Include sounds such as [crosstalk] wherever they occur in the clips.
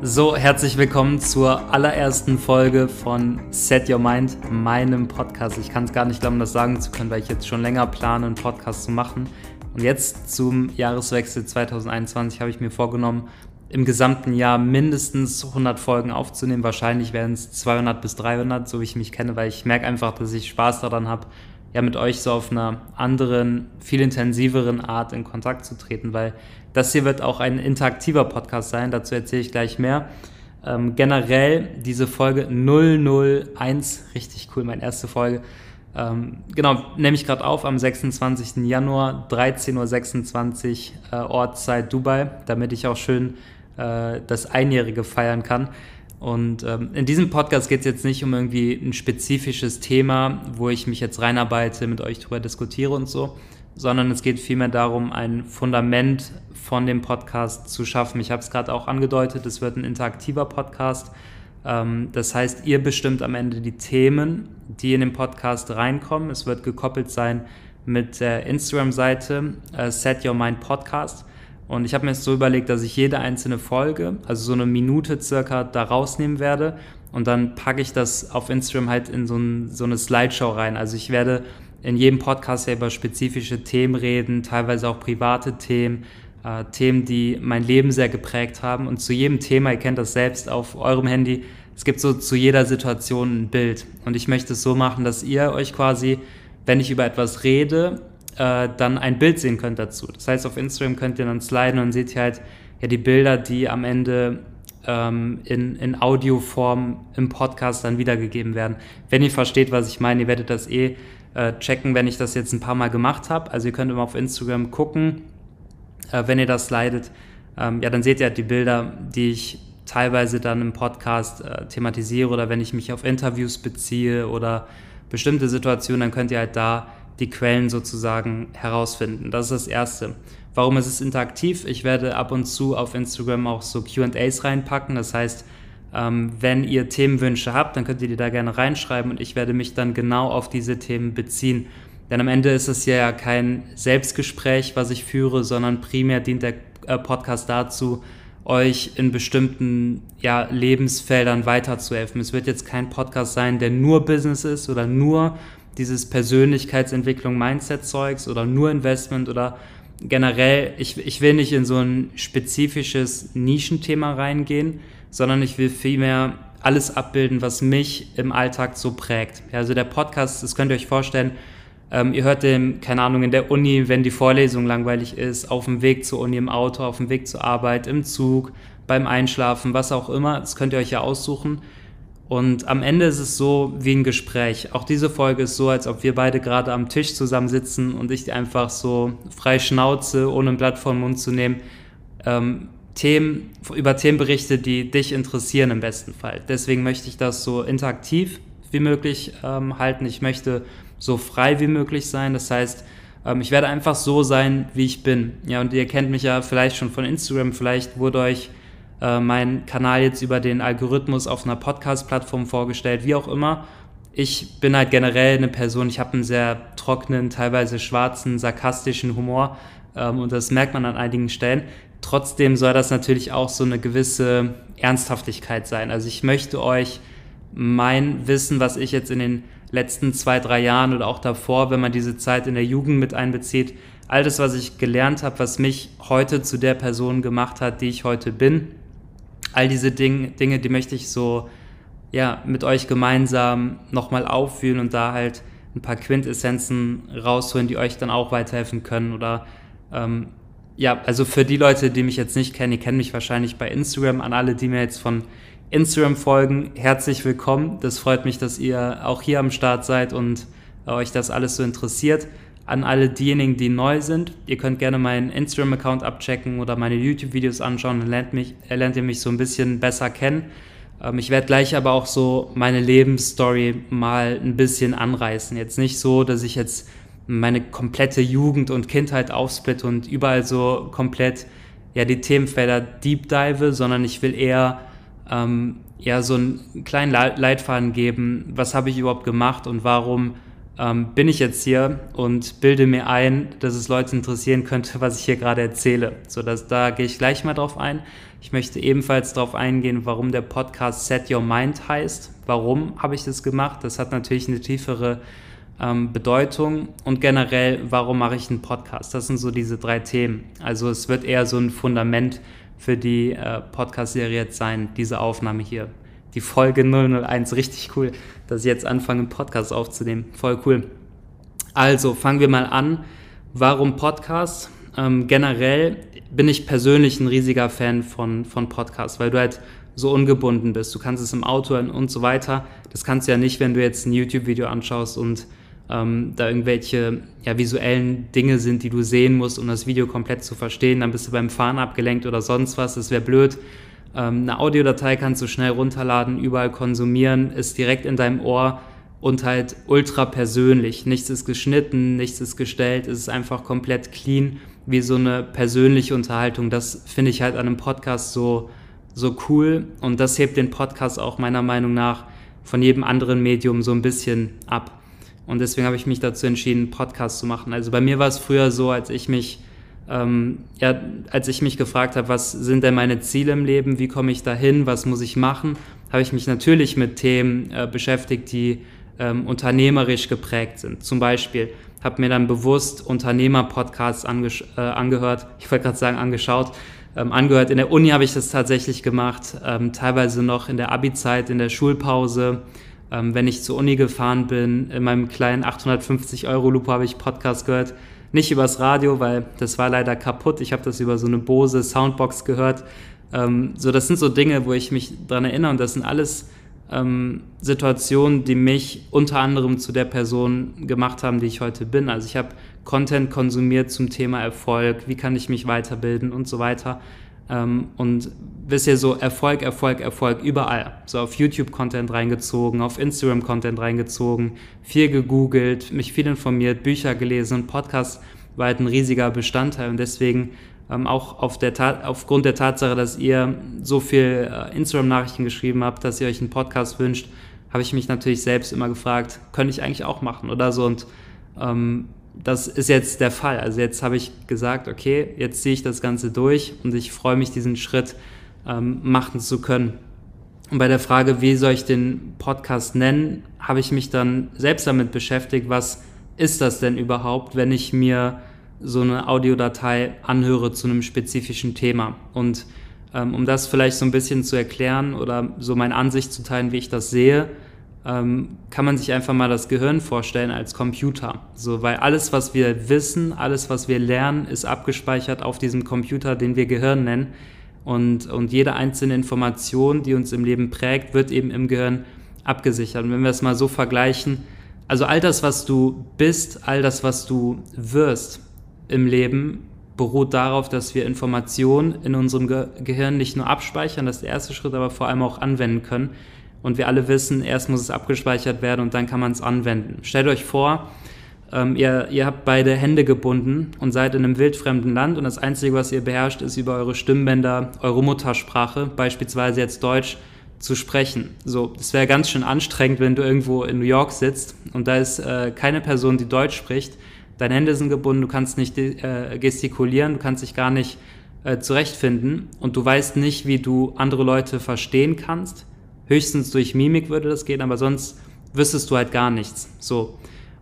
So, herzlich willkommen zur allerersten Folge von Set Your Mind, meinem Podcast. Ich kann es gar nicht glauben, das sagen zu können, weil ich jetzt schon länger plane, einen Podcast zu machen. Und jetzt zum Jahreswechsel 2021 habe ich mir vorgenommen, im gesamten Jahr mindestens 100 Folgen aufzunehmen. Wahrscheinlich werden es 200 bis 300, so wie ich mich kenne, weil ich merke einfach, dass ich Spaß daran habe, ja mit euch so auf einer anderen, viel intensiveren Art in Kontakt zu treten, weil das hier wird auch ein interaktiver Podcast sein, dazu erzähle ich gleich mehr. Ähm, generell diese Folge 001, richtig cool, meine erste Folge. Ähm, genau, nehme ich gerade auf am 26. Januar, 13.26 Uhr äh, Ortszeit Dubai, damit ich auch schön äh, das Einjährige feiern kann. Und ähm, in diesem Podcast geht es jetzt nicht um irgendwie ein spezifisches Thema, wo ich mich jetzt reinarbeite, mit euch drüber diskutiere und so, sondern es geht vielmehr darum, ein Fundament von dem Podcast zu schaffen. Ich habe es gerade auch angedeutet, es wird ein interaktiver Podcast. Ähm, das heißt, ihr bestimmt am Ende die Themen, die in den Podcast reinkommen. Es wird gekoppelt sein mit der Instagram-Seite äh, Set Your Mind Podcast. Und ich habe mir jetzt so überlegt, dass ich jede einzelne Folge, also so eine Minute circa, da rausnehmen werde. Und dann packe ich das auf Instagram halt in so, ein, so eine Slideshow rein. Also ich werde in jedem Podcast ja über spezifische Themen reden, teilweise auch private Themen, äh, Themen, die mein Leben sehr geprägt haben. Und zu jedem Thema, ihr kennt das selbst auf eurem Handy, es gibt so zu jeder Situation ein Bild. Und ich möchte es so machen, dass ihr euch quasi, wenn ich über etwas rede, äh, dann ein Bild sehen könnt dazu. Das heißt, auf Instagram könnt ihr dann sliden und seht ihr halt ja die Bilder, die am Ende ähm, in, in Audioform im Podcast dann wiedergegeben werden. Wenn ihr versteht, was ich meine, ihr werdet das eh äh, checken, wenn ich das jetzt ein paar Mal gemacht habe. Also ihr könnt immer auf Instagram gucken, äh, wenn ihr das slidet. Ähm, ja, dann seht ihr halt die Bilder, die ich teilweise dann im Podcast äh, thematisiere oder wenn ich mich auf Interviews beziehe oder bestimmte Situationen, dann könnt ihr halt da die Quellen sozusagen herausfinden. Das ist das Erste. Warum ist es interaktiv? Ich werde ab und zu auf Instagram auch so QAs reinpacken. Das heißt, ähm, wenn ihr Themenwünsche habt, dann könnt ihr die da gerne reinschreiben und ich werde mich dann genau auf diese Themen beziehen. Denn am Ende ist es ja kein Selbstgespräch, was ich führe, sondern primär dient der äh, Podcast dazu, euch in bestimmten ja, Lebensfeldern weiterzuhelfen. Es wird jetzt kein Podcast sein, der nur Business ist oder nur dieses Persönlichkeitsentwicklung, Mindset-Zeugs oder nur Investment oder generell, ich, ich will nicht in so ein spezifisches Nischenthema reingehen, sondern ich will vielmehr alles abbilden, was mich im Alltag so prägt. Also der Podcast, das könnt ihr euch vorstellen, ähm, ihr hört den, keine Ahnung, in der Uni, wenn die Vorlesung langweilig ist, auf dem Weg zur Uni, im Auto, auf dem Weg zur Arbeit, im Zug, beim Einschlafen, was auch immer. Das könnt ihr euch ja aussuchen. Und am Ende ist es so wie ein Gespräch. Auch diese Folge ist so, als ob wir beide gerade am Tisch zusammensitzen und ich einfach so frei Schnauze, ohne ein Blatt vor den Mund zu nehmen, ähm, Themen, über Themen berichte, die dich interessieren im besten Fall. Deswegen möchte ich das so interaktiv wie möglich ähm, halten. Ich möchte so frei wie möglich sein. Das heißt, ähm, ich werde einfach so sein, wie ich bin. Ja, und ihr kennt mich ja vielleicht schon von Instagram. Vielleicht wurde euch äh, mein Kanal jetzt über den Algorithmus auf einer Podcast-Plattform vorgestellt, wie auch immer. Ich bin halt generell eine Person, ich habe einen sehr trockenen, teilweise schwarzen, sarkastischen Humor ähm, und das merkt man an einigen Stellen. Trotzdem soll das natürlich auch so eine gewisse Ernsthaftigkeit sein. Also ich möchte euch mein Wissen, was ich jetzt in den letzten zwei, drei Jahren oder auch davor, wenn man diese Zeit in der Jugend mit einbezieht, all das, was ich gelernt habe, was mich heute zu der Person gemacht hat, die ich heute bin, all diese Ding, Dinge, die möchte ich so ja, mit euch gemeinsam nochmal auffühlen und da halt ein paar Quintessenzen rausholen, die euch dann auch weiterhelfen können. Oder ähm, ja, also für die Leute, die mich jetzt nicht kennen, die kennen mich wahrscheinlich bei Instagram. An alle, die mir jetzt von Instagram folgen, herzlich willkommen. Das freut mich, dass ihr auch hier am Start seid und äh, euch das alles so interessiert an alle diejenigen, die neu sind. Ihr könnt gerne meinen Instagram-Account abchecken oder meine YouTube-Videos anschauen, dann lernt, mich, lernt ihr mich so ein bisschen besser kennen. Ähm, ich werde gleich aber auch so meine Lebensstory mal ein bisschen anreißen. Jetzt nicht so, dass ich jetzt meine komplette Jugend und Kindheit aufsplitte und überall so komplett ja, die Themenfelder deep dive, sondern ich will eher ähm, ja, so einen kleinen Leitfaden geben, was habe ich überhaupt gemacht und warum ähm, bin ich jetzt hier und bilde mir ein, dass es Leute interessieren könnte, was ich hier gerade erzähle. So, dass, da gehe ich gleich mal drauf ein. Ich möchte ebenfalls darauf eingehen, warum der Podcast Set Your Mind heißt. Warum habe ich das gemacht? Das hat natürlich eine tiefere ähm, Bedeutung und generell, warum mache ich einen Podcast? Das sind so diese drei Themen. Also es wird eher so ein Fundament für die äh, Podcast-Serie jetzt sein, diese Aufnahme hier. Die Folge 001, richtig cool, dass ich jetzt anfange, einen Podcast aufzunehmen. Voll cool. Also fangen wir mal an. Warum Podcast? Ähm, generell bin ich persönlich ein riesiger Fan von, von Podcasts, weil du halt so ungebunden bist. Du kannst es im Auto hören und so weiter. Das kannst du ja nicht, wenn du jetzt ein YouTube-Video anschaust und ähm, da irgendwelche ja, visuellen Dinge sind, die du sehen musst, um das Video komplett zu verstehen. Dann bist du beim Fahren abgelenkt oder sonst was. Das wäre blöd. Ähm, eine Audiodatei kannst du schnell runterladen, überall konsumieren, ist direkt in deinem Ohr und halt ultra persönlich. Nichts ist geschnitten, nichts ist gestellt, es ist einfach komplett clean, wie so eine persönliche Unterhaltung. Das finde ich halt an einem Podcast so, so cool und das hebt den Podcast auch meiner Meinung nach von jedem anderen Medium so ein bisschen ab. Und deswegen habe ich mich dazu entschieden, einen Podcast zu machen. Also bei mir war es früher so, als ich mich, ähm, ja, als ich mich gefragt habe, was sind denn meine Ziele im Leben, wie komme ich dahin, was muss ich machen, habe ich mich natürlich mit Themen äh, beschäftigt, die ähm, unternehmerisch geprägt sind. Zum Beispiel habe mir dann bewusst Unternehmer-Podcasts äh, angehört, ich wollte gerade sagen angeschaut, ähm, angehört. In der Uni habe ich das tatsächlich gemacht, ähm, teilweise noch in der Abi-Zeit, in der Schulpause. Ähm, wenn ich zur Uni gefahren bin, in meinem kleinen 850 Euro Loop habe ich Podcast gehört. Nicht übers Radio, weil das war leider kaputt. Ich habe das über so eine Bose Soundbox gehört. Ähm, so, das sind so Dinge, wo ich mich dran erinnere und das sind alles ähm, Situationen, die mich unter anderem zu der Person gemacht haben, die ich heute bin. Also ich habe Content konsumiert zum Thema Erfolg, wie kann ich mich weiterbilden und so weiter. Ähm, und wisst ihr, so Erfolg, Erfolg, Erfolg überall. So auf YouTube-Content reingezogen, auf Instagram-Content reingezogen, viel gegoogelt, mich viel informiert, Bücher gelesen und Podcast war halt ein riesiger Bestandteil. Und deswegen ähm, auch auf der aufgrund der Tatsache, dass ihr so viel äh, Instagram-Nachrichten geschrieben habt, dass ihr euch einen Podcast wünscht, habe ich mich natürlich selbst immer gefragt, könnte ich eigentlich auch machen oder so. Und ähm, das ist jetzt der Fall. Also jetzt habe ich gesagt, okay, jetzt ziehe ich das Ganze durch und ich freue mich, diesen Schritt ähm, machen zu können. Und bei der Frage, wie soll ich den Podcast nennen, habe ich mich dann selbst damit beschäftigt, was ist das denn überhaupt, wenn ich mir so eine Audiodatei anhöre zu einem spezifischen Thema. Und ähm, um das vielleicht so ein bisschen zu erklären oder so meine Ansicht zu teilen, wie ich das sehe, ähm, kann man sich einfach mal das Gehirn vorstellen als Computer. So, weil alles, was wir wissen, alles, was wir lernen, ist abgespeichert auf diesem Computer, den wir Gehirn nennen. Und, und jede einzelne Information, die uns im Leben prägt, wird eben im Gehirn abgesichert. Und wenn wir es mal so vergleichen, also all das, was du bist, all das, was du wirst im Leben, beruht darauf, dass wir Informationen in unserem Ge Gehirn nicht nur abspeichern, das ist der erste Schritt, aber vor allem auch anwenden können. Und wir alle wissen, erst muss es abgespeichert werden und dann kann man es anwenden. Stellt euch vor, ähm, ihr, ihr habt beide Hände gebunden und seid in einem wildfremden Land und das Einzige, was ihr beherrscht, ist über eure Stimmbänder, eure Muttersprache, beispielsweise jetzt Deutsch, zu sprechen. So, das wäre ganz schön anstrengend, wenn du irgendwo in New York sitzt und da ist äh, keine Person, die Deutsch spricht. Deine Hände sind gebunden, du kannst nicht äh, gestikulieren, du kannst dich gar nicht äh, zurechtfinden und du weißt nicht, wie du andere Leute verstehen kannst Höchstens durch Mimik würde das gehen, aber sonst wüsstest du halt gar nichts. So.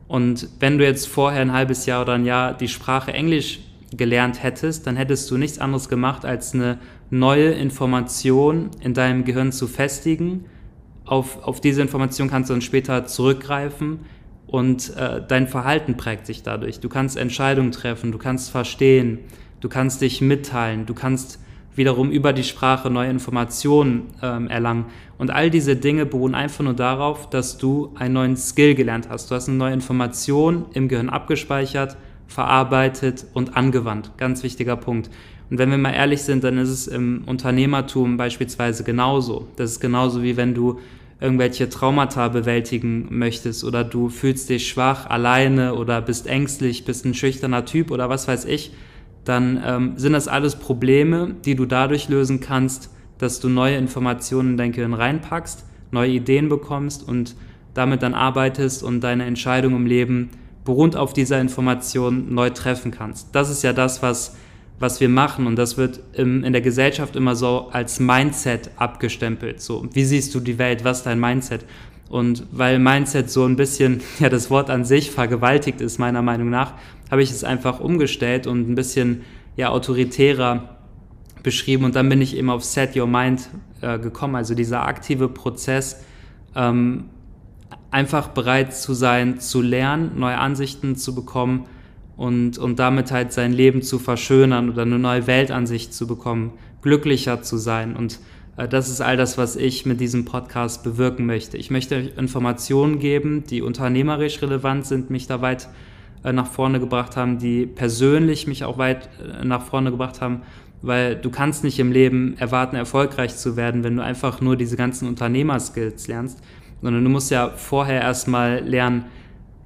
Und wenn du jetzt vorher ein halbes Jahr oder ein Jahr die Sprache Englisch gelernt hättest, dann hättest du nichts anderes gemacht, als eine neue Information in deinem Gehirn zu festigen. Auf, auf diese Information kannst du dann später zurückgreifen und äh, dein Verhalten prägt sich dadurch. Du kannst Entscheidungen treffen, du kannst verstehen, du kannst dich mitteilen, du kannst wiederum über die Sprache neue Informationen ähm, erlangen. Und all diese Dinge beruhen einfach nur darauf, dass du einen neuen Skill gelernt hast. Du hast eine neue Information im Gehirn abgespeichert, verarbeitet und angewandt. Ganz wichtiger Punkt. Und wenn wir mal ehrlich sind, dann ist es im Unternehmertum beispielsweise genauso. Das ist genauso wie wenn du irgendwelche Traumata bewältigen möchtest oder du fühlst dich schwach, alleine oder bist ängstlich, bist ein schüchterner Typ oder was weiß ich dann ähm, sind das alles Probleme, die du dadurch lösen kannst, dass du neue Informationen in dein Gehirn reinpackst, neue Ideen bekommst und damit dann arbeitest und deine Entscheidung im Leben beruht auf dieser Information neu treffen kannst. Das ist ja das, was, was wir machen und das wird im, in der Gesellschaft immer so als Mindset abgestempelt. So, wie siehst du die Welt? Was ist dein Mindset? Und weil Mindset so ein bisschen, [laughs] ja, das Wort an sich vergewaltigt ist, meiner Meinung nach, habe ich es einfach umgestellt und ein bisschen, ja, autoritärer beschrieben. Und dann bin ich eben auf Set Your Mind äh, gekommen, also dieser aktive Prozess, ähm, einfach bereit zu sein, zu lernen, neue Ansichten zu bekommen und, und damit halt sein Leben zu verschönern oder eine neue Weltansicht zu bekommen, glücklicher zu sein. Und äh, das ist all das, was ich mit diesem Podcast bewirken möchte. Ich möchte Informationen geben, die unternehmerisch relevant sind, mich da weit äh, nach vorne gebracht haben, die persönlich mich auch weit äh, nach vorne gebracht haben, weil du kannst nicht im Leben erwarten, erfolgreich zu werden, wenn du einfach nur diese ganzen Unternehmerskills lernst sondern du musst ja vorher erstmal lernen,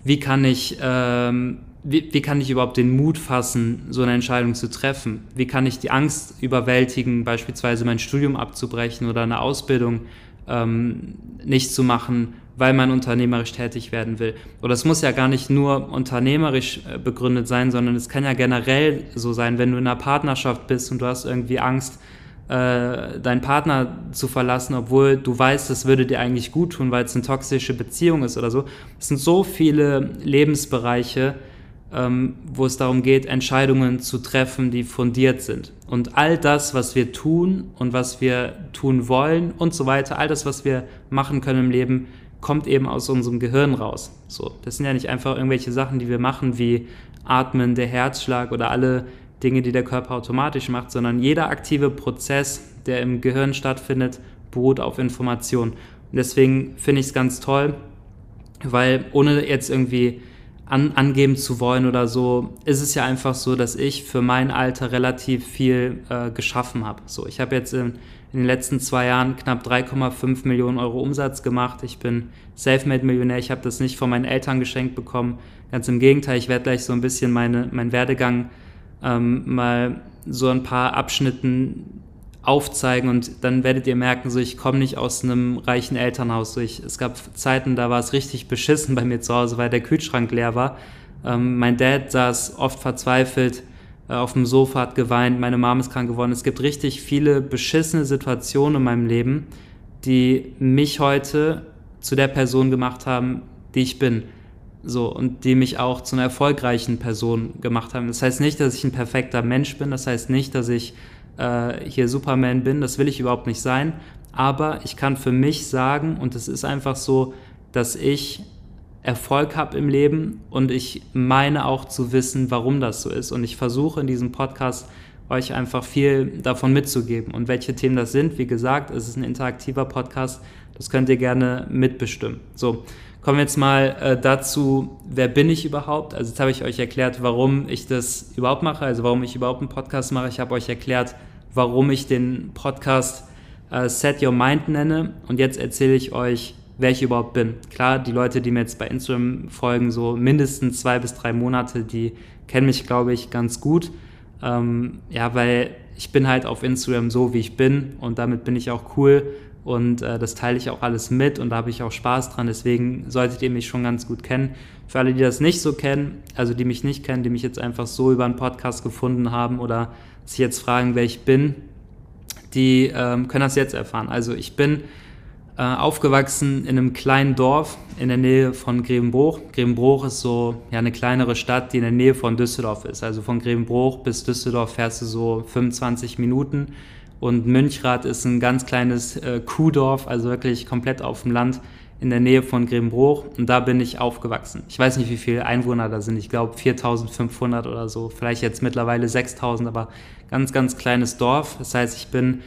wie kann ich, ähm, wie, wie kann ich überhaupt den Mut fassen, so eine Entscheidung zu treffen? Wie kann ich die Angst überwältigen, beispielsweise mein Studium abzubrechen oder eine Ausbildung ähm, nicht zu machen, weil man unternehmerisch tätig werden will. Oder es muss ja gar nicht nur unternehmerisch äh, begründet sein, sondern es kann ja generell so sein, wenn du in einer Partnerschaft bist und du hast irgendwie Angst, äh, deinen Partner zu verlassen, obwohl du weißt, das würde dir eigentlich gut tun, weil es eine toxische Beziehung ist oder so. Es sind so viele Lebensbereiche, ähm, wo es darum geht, Entscheidungen zu treffen, die fundiert sind. Und all das, was wir tun und was wir tun wollen und so weiter, all das, was wir machen können im Leben, kommt eben aus unserem Gehirn raus. So, das sind ja nicht einfach irgendwelche Sachen, die wir machen, wie Atmen, der Herzschlag oder alle Dinge, die der Körper automatisch macht, sondern jeder aktive Prozess, der im Gehirn stattfindet, beruht auf Information. Und deswegen finde ich es ganz toll, weil ohne jetzt irgendwie an, angeben zu wollen oder so, ist es ja einfach so, dass ich für mein Alter relativ viel äh, geschaffen habe. So, ich habe jetzt in, in, den letzten zwei Jahren knapp 3,5 Millionen Euro Umsatz gemacht. Ich bin Selfmade-Millionär. Ich habe das nicht von meinen Eltern geschenkt bekommen. Ganz im Gegenteil, ich werde gleich so ein bisschen meine, meinen Werdegang ähm, mal so ein paar Abschnitten aufzeigen und dann werdet ihr merken, so ich komme nicht aus einem reichen Elternhaus. So ich, es gab Zeiten, da war es richtig beschissen bei mir zu Hause, weil der Kühlschrank leer war. Ähm, mein Dad saß oft verzweifelt auf dem Sofa, hat geweint, meine Mom ist krank geworden. Es gibt richtig viele beschissene Situationen in meinem Leben, die mich heute zu der Person gemacht haben, die ich bin. So, und die mich auch zu einer erfolgreichen Person gemacht haben. Das heißt nicht, dass ich ein perfekter Mensch bin, das heißt nicht, dass ich äh, hier Superman bin, das will ich überhaupt nicht sein. Aber ich kann für mich sagen, und es ist einfach so, dass ich Erfolg habe im Leben und ich meine auch zu wissen, warum das so ist. Und ich versuche in diesem Podcast euch einfach viel davon mitzugeben. Und welche Themen das sind, wie gesagt, es ist ein interaktiver Podcast, das könnt ihr gerne mitbestimmen. So, Kommen wir jetzt mal äh, dazu, wer bin ich überhaupt? Also jetzt habe ich euch erklärt, warum ich das überhaupt mache, also warum ich überhaupt einen Podcast mache. Ich habe euch erklärt, warum ich den Podcast äh, Set Your Mind nenne. Und jetzt erzähle ich euch, wer ich überhaupt bin. Klar, die Leute, die mir jetzt bei Instagram folgen, so mindestens zwei bis drei Monate, die kennen mich, glaube ich, ganz gut. Ähm, ja, weil ich bin halt auf Instagram so, wie ich bin und damit bin ich auch cool und äh, das teile ich auch alles mit und da habe ich auch Spaß dran. Deswegen solltet ihr mich schon ganz gut kennen. Für alle, die das nicht so kennen, also die mich nicht kennen, die mich jetzt einfach so über einen Podcast gefunden haben oder sich jetzt fragen, wer ich bin, die ähm, können das jetzt erfahren. Also ich bin äh, aufgewachsen in einem kleinen Dorf in der Nähe von Grevenbruch. Grevenbruch ist so ja, eine kleinere Stadt, die in der Nähe von Düsseldorf ist. Also von Grevenbruch bis Düsseldorf fährst du so 25 Minuten. Und Münchrath ist ein ganz kleines äh, Kuhdorf, also wirklich komplett auf dem Land in der Nähe von Grimbruch. Und da bin ich aufgewachsen. Ich weiß nicht, wie viele Einwohner da sind. Ich glaube 4500 oder so. Vielleicht jetzt mittlerweile 6000, aber ganz, ganz kleines Dorf. Das heißt, ich bin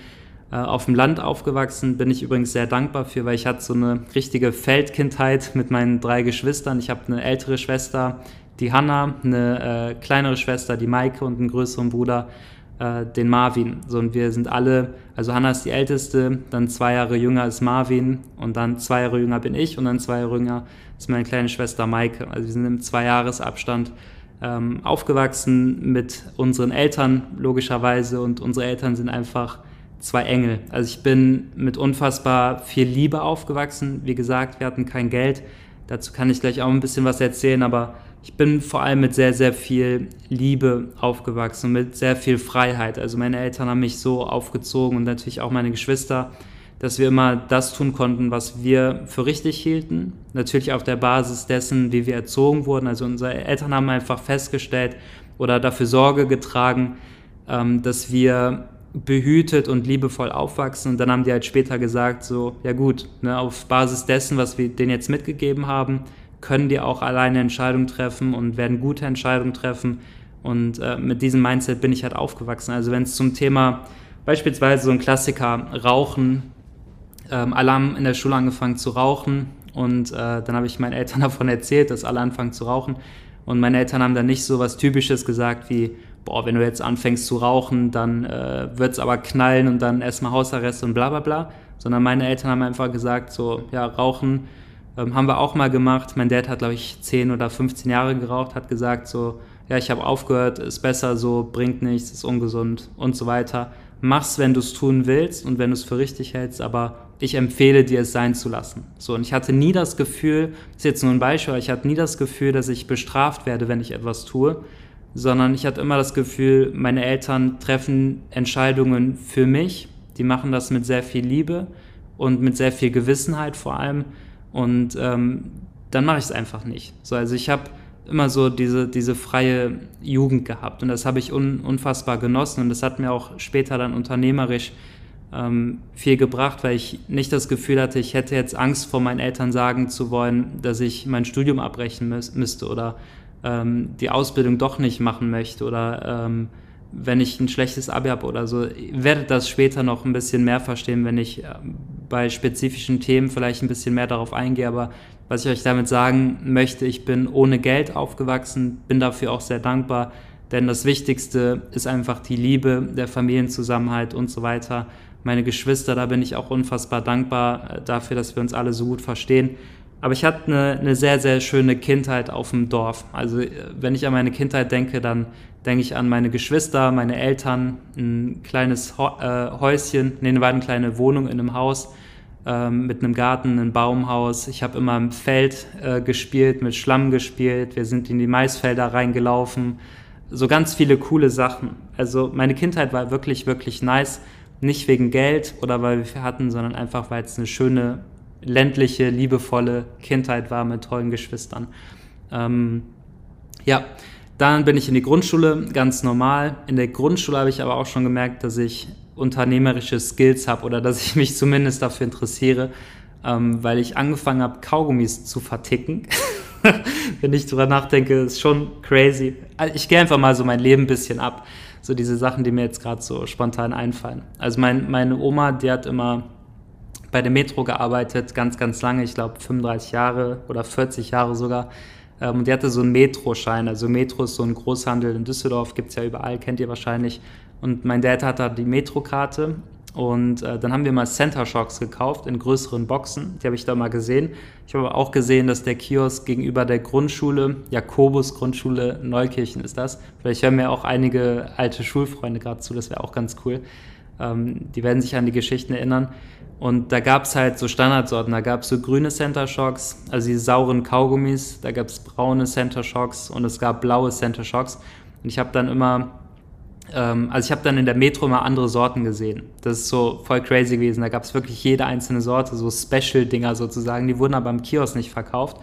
auf dem Land aufgewachsen. Bin ich übrigens sehr dankbar für, weil ich hatte so eine richtige Feldkindheit mit meinen drei Geschwistern. Ich habe eine ältere Schwester, die Hanna, eine äh, kleinere Schwester, die Maike und einen größeren Bruder, äh, den Marvin. So, und wir sind alle, also Hannah ist die Älteste, dann zwei Jahre jünger ist Marvin und dann zwei Jahre jünger bin ich und dann zwei Jahre jünger ist meine kleine Schwester Maike. Also wir sind im Zweijahresabstand ähm, aufgewachsen mit unseren Eltern logischerweise und unsere Eltern sind einfach zwei Engel. Also ich bin mit unfassbar viel Liebe aufgewachsen. Wie gesagt, wir hatten kein Geld. Dazu kann ich gleich auch ein bisschen was erzählen, aber ich bin vor allem mit sehr, sehr viel Liebe aufgewachsen, mit sehr viel Freiheit. Also meine Eltern haben mich so aufgezogen und natürlich auch meine Geschwister, dass wir immer das tun konnten, was wir für richtig hielten. Natürlich auf der Basis dessen, wie wir erzogen wurden. Also unsere Eltern haben einfach festgestellt oder dafür Sorge getragen, ähm, dass wir behütet und liebevoll aufwachsen. Und dann haben die halt später gesagt, so, ja gut, ne, auf Basis dessen, was wir denen jetzt mitgegeben haben, können die auch alleine Entscheidungen treffen und werden gute Entscheidungen treffen. Und äh, mit diesem Mindset bin ich halt aufgewachsen. Also wenn es zum Thema beispielsweise so ein Klassiker Rauchen, ähm, alle haben in der Schule angefangen zu rauchen und äh, dann habe ich meinen Eltern [laughs] davon erzählt, dass alle anfangen zu rauchen. Und meine Eltern haben dann nicht so was Typisches gesagt wie, boah, wenn du jetzt anfängst zu rauchen, dann äh, wird es aber knallen und dann erstmal Hausarrest und bla bla bla. Sondern meine Eltern haben einfach gesagt, so, ja, Rauchen ähm, haben wir auch mal gemacht. Mein Dad hat, glaube ich, 10 oder 15 Jahre geraucht, hat gesagt, so, ja, ich habe aufgehört, ist besser so, bringt nichts, ist ungesund und so weiter. Mach's, wenn du es tun willst und wenn du es für richtig hältst, aber ich empfehle dir, es sein zu lassen. So, und ich hatte nie das Gefühl, das ist jetzt nur ein Beispiel, ich hatte nie das Gefühl, dass ich bestraft werde, wenn ich etwas tue, sondern ich hatte immer das Gefühl, meine Eltern treffen Entscheidungen für mich. Die machen das mit sehr viel Liebe und mit sehr viel Gewissenheit vor allem. Und ähm, dann mache ich es einfach nicht. So, also ich habe immer so diese, diese freie Jugend gehabt und das habe ich un, unfassbar genossen und das hat mir auch später dann unternehmerisch ähm, viel gebracht, weil ich nicht das Gefühl hatte, ich hätte jetzt Angst vor meinen Eltern sagen zu wollen, dass ich mein Studium abbrechen müß, müsste oder ähm, die Ausbildung doch nicht machen möchte oder ähm, wenn ich ein schlechtes Abi habe oder so. Ihr werdet das später noch ein bisschen mehr verstehen, wenn ich äh, bei spezifischen Themen vielleicht ein bisschen mehr darauf eingehe. Aber was ich euch damit sagen möchte, ich bin ohne Geld aufgewachsen, bin dafür auch sehr dankbar, denn das Wichtigste ist einfach die Liebe, der Familienzusammenhalt und so weiter. Meine Geschwister, da bin ich auch unfassbar dankbar äh, dafür, dass wir uns alle so gut verstehen. Aber ich hatte eine, eine, sehr, sehr schöne Kindheit auf dem Dorf. Also äh, wenn ich an meine Kindheit denke, dann denke ich an meine Geschwister, meine Eltern, ein kleines äh, Häuschen, nee, eine kleine Wohnung in einem Haus ähm, mit einem Garten, ein Baumhaus. Ich habe immer im Feld äh, gespielt, mit Schlamm gespielt. Wir sind in die Maisfelder reingelaufen. So ganz viele coole Sachen. Also meine Kindheit war wirklich, wirklich nice. Nicht wegen Geld oder weil wir hatten, sondern einfach, weil es eine schöne ländliche, liebevolle Kindheit war mit tollen Geschwistern. Ähm, ja, dann bin ich in die Grundschule, ganz normal. In der Grundschule habe ich aber auch schon gemerkt, dass ich unternehmerische Skills habe oder dass [laughs] ich mich zumindest dafür interessiere, ähm, weil ich angefangen habe, Kaugummis zu verticken. [laughs] Wenn ich drüber nachdenke, ist schon crazy. Also ich gehe einfach mal so mein Leben ein bisschen ab. So diese Sachen, die mir jetzt gerade so spontan einfallen. Also mein, meine Oma, die hat immer bei der Metro gearbeitet, ganz, ganz lange, ich glaube 35 Jahre oder 40 Jahre sogar. Ähm, und die hatte so einen Metro-Schein. Also Metro ist so ein Großhandel in Düsseldorf, gibt es ja überall, kennt ihr wahrscheinlich. Und mein Dad hat da die Metro-Karte. Und äh, dann haben wir mal Center Shocks gekauft in größeren Boxen. Die habe ich da mal gesehen. Ich habe auch gesehen, dass der Kiosk gegenüber der Grundschule, Jakobus Grundschule Neukirchen ist das. Vielleicht hören mir auch einige alte Schulfreunde gerade zu, das wäre auch ganz cool. Ähm, die werden sich an die Geschichten erinnern. Und da gab es halt so Standardsorten. Da gab es so grüne Center Shocks, also die sauren Kaugummis. Da gab es braune Center Shocks und es gab blaue Center Shocks. Und ich habe dann immer, ähm, also ich habe dann in der Metro immer andere Sorten gesehen. Das ist so voll crazy gewesen. Da gab es wirklich jede einzelne Sorte, so Special-Dinger sozusagen. Die wurden aber im Kiosk nicht verkauft.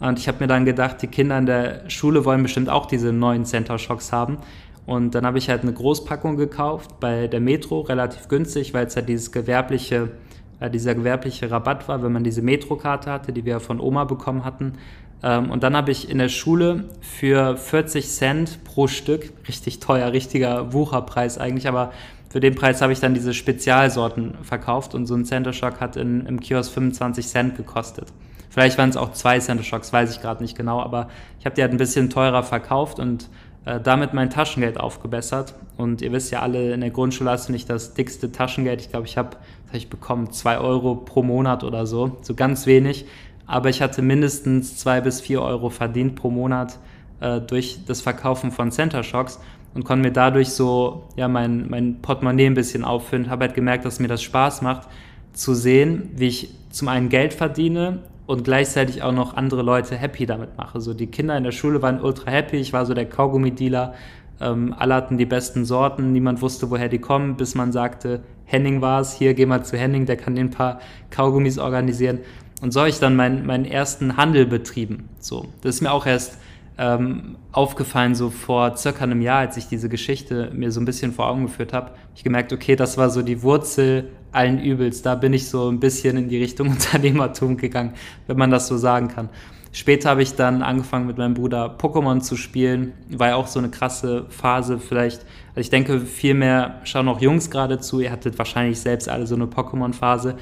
Und ich habe mir dann gedacht, die Kinder in der Schule wollen bestimmt auch diese neuen Center Shocks haben. Und dann habe ich halt eine Großpackung gekauft bei der Metro, relativ günstig, weil es halt dieses gewerbliche, äh, dieser gewerbliche Rabatt war, wenn man diese Metro-Karte hatte, die wir von Oma bekommen hatten. Ähm, und dann habe ich in der Schule für 40 Cent pro Stück, richtig teuer, richtiger Wucherpreis eigentlich, aber für den Preis habe ich dann diese Spezialsorten verkauft und so ein Center Shock hat in, im Kiosk 25 Cent gekostet. Vielleicht waren es auch zwei Center Shocks, weiß ich gerade nicht genau, aber ich habe die halt ein bisschen teurer verkauft und äh, damit mein Taschengeld aufgebessert. Und ihr wisst ja alle, in der Grundschule hast du nicht das dickste Taschengeld. Ich glaube, ich habe, habe ich bekommen, zwei Euro pro Monat oder so, so ganz wenig. Aber ich hatte mindestens zwei bis vier Euro verdient pro Monat äh, durch das Verkaufen von Center Shocks. und konnte mir dadurch so ja, mein, mein Portemonnaie ein bisschen auffüllen. Habe halt gemerkt, dass mir das Spaß macht, zu sehen, wie ich zum einen Geld verdiene und gleichzeitig auch noch andere Leute happy damit mache. So die Kinder in der Schule waren ultra happy, ich war so der Kaugummi-Dealer, ähm, alle hatten die besten Sorten, niemand wusste, woher die kommen, bis man sagte, Henning war es, hier geh mal zu Henning, der kann ein paar Kaugummis organisieren. Und so habe ich dann meinen, meinen ersten Handel betrieben. So, das ist mir auch erst ähm, aufgefallen, so vor circa einem Jahr, als ich diese Geschichte mir so ein bisschen vor Augen geführt habe. Ich gemerkt, okay, das war so die Wurzel allen Übels. Da bin ich so ein bisschen in die Richtung [laughs] Unternehmertum gegangen, wenn man das so sagen kann. Später habe ich dann angefangen mit meinem Bruder Pokémon zu spielen. War ja auch so eine krasse Phase vielleicht. Also ich denke, viel mehr schauen auch Jungs gerade zu. Ihr hattet wahrscheinlich selbst alle so eine Pokémon-Phase.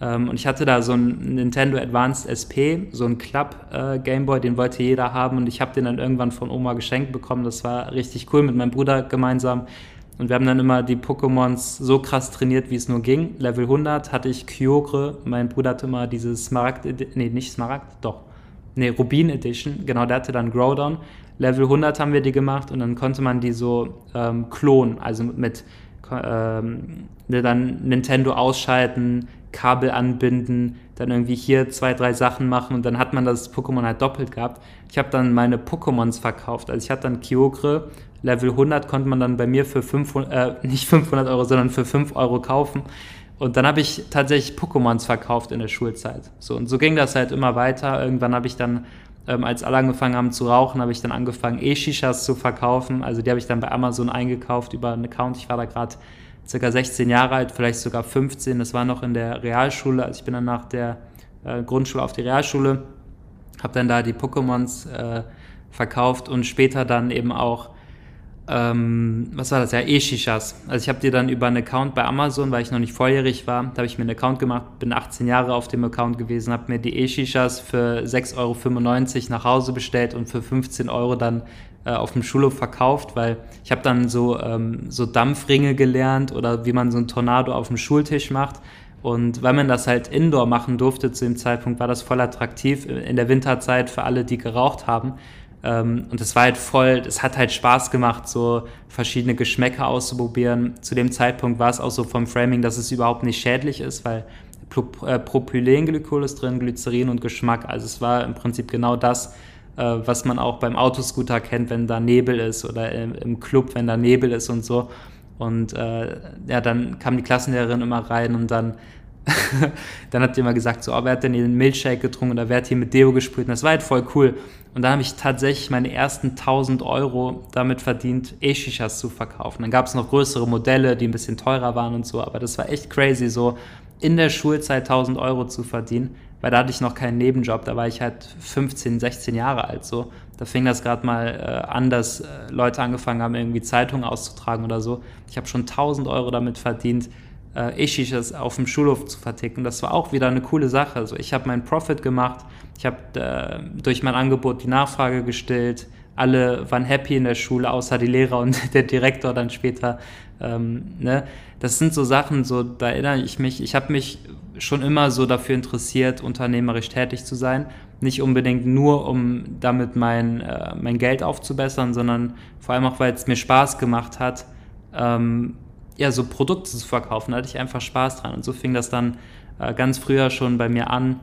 Ähm, und ich hatte da so einen Nintendo Advanced SP, so einen Club äh, den wollte jeder haben und ich habe den dann irgendwann von Oma geschenkt bekommen. Das war richtig cool mit meinem Bruder gemeinsam. Und wir haben dann immer die Pokémons so krass trainiert, wie es nur ging. Level 100 hatte ich Kyogre. Mein Bruder hatte immer diese Smaragd, nee, nicht Smaragd, doch. Nee, Rubin Edition. Genau, der hatte dann Groudon. Level 100 haben wir die gemacht und dann konnte man die so ähm, klonen, also mit ähm, dann Nintendo ausschalten, Kabel anbinden, dann irgendwie hier zwei, drei Sachen machen und dann hat man das Pokémon halt doppelt gehabt. Ich habe dann meine Pokémons verkauft. Also ich hatte dann Kyogre, Level 100 konnte man dann bei mir für 500, äh, nicht 500 Euro, sondern für 5 Euro kaufen. Und dann habe ich tatsächlich Pokémons verkauft in der Schulzeit. So, und so ging das halt immer weiter. Irgendwann habe ich dann, ähm, als alle angefangen haben zu rauchen, habe ich dann angefangen, E-Shishas zu verkaufen. Also die habe ich dann bei Amazon eingekauft über einen Account. Ich war da gerade circa 16 Jahre alt, vielleicht sogar 15. Das war noch in der Realschule. Also ich bin dann nach der äh, Grundschule auf die Realschule, habe dann da die Pokémons äh, verkauft und später dann eben auch ähm, was war das? Ja, E-Shishas. Also ich habe dir dann über einen Account bei Amazon, weil ich noch nicht volljährig war, da habe ich mir einen Account gemacht, bin 18 Jahre auf dem Account gewesen, habe mir die E-Shishas für 6,95 Euro nach Hause bestellt und für 15 Euro dann äh, auf dem Schulhof verkauft, weil ich habe dann so, ähm, so Dampfringe gelernt oder wie man so ein Tornado auf dem Schultisch macht. Und weil man das halt indoor machen durfte zu dem Zeitpunkt, war das voll attraktiv in der Winterzeit für alle, die geraucht haben. Ähm, und es war halt voll, es hat halt Spaß gemacht, so verschiedene Geschmäcker auszuprobieren. Zu dem Zeitpunkt war es auch so vom Framing, dass es überhaupt nicht schädlich ist, weil äh, Propylenglykol ist drin, Glycerin und Geschmack. Also es war im Prinzip genau das, äh, was man auch beim Autoscooter kennt, wenn da Nebel ist oder im Club, wenn da Nebel ist und so. Und äh, ja, dann kam die Klassenlehrerin immer rein und dann [laughs] dann hat immer gesagt, so, oh, wer hat denn den Milchshake getrunken oder wer hat hier mit Deo gesprüht? Und das war halt voll cool. Und dann habe ich tatsächlich meine ersten 1000 Euro damit verdient, E-Shishas zu verkaufen. Dann gab es noch größere Modelle, die ein bisschen teurer waren und so, aber das war echt crazy, so in der Schulzeit 1000 Euro zu verdienen, weil da hatte ich noch keinen Nebenjob, da war ich halt 15, 16 Jahre alt so. Da fing das gerade mal äh, an, dass äh, Leute angefangen haben, irgendwie Zeitungen auszutragen oder so. Ich habe schon 1000 Euro damit verdient, äh, E-Shishas auf dem Schulhof zu verticken. Das war auch wieder eine coole Sache. Also ich habe meinen Profit gemacht, ich habe äh, durch mein Angebot die Nachfrage gestellt. Alle waren happy in der Schule, außer die Lehrer und [laughs] der Direktor dann später. Ähm, ne? Das sind so Sachen, so da erinnere ich mich. Ich habe mich schon immer so dafür interessiert, unternehmerisch tätig zu sein. Nicht unbedingt nur, um damit mein, äh, mein Geld aufzubessern, sondern vor allem auch, weil es mir Spaß gemacht hat, ähm, ja, so Produkte zu verkaufen. Da hatte ich einfach Spaß dran. Und so fing das dann äh, ganz früher schon bei mir an,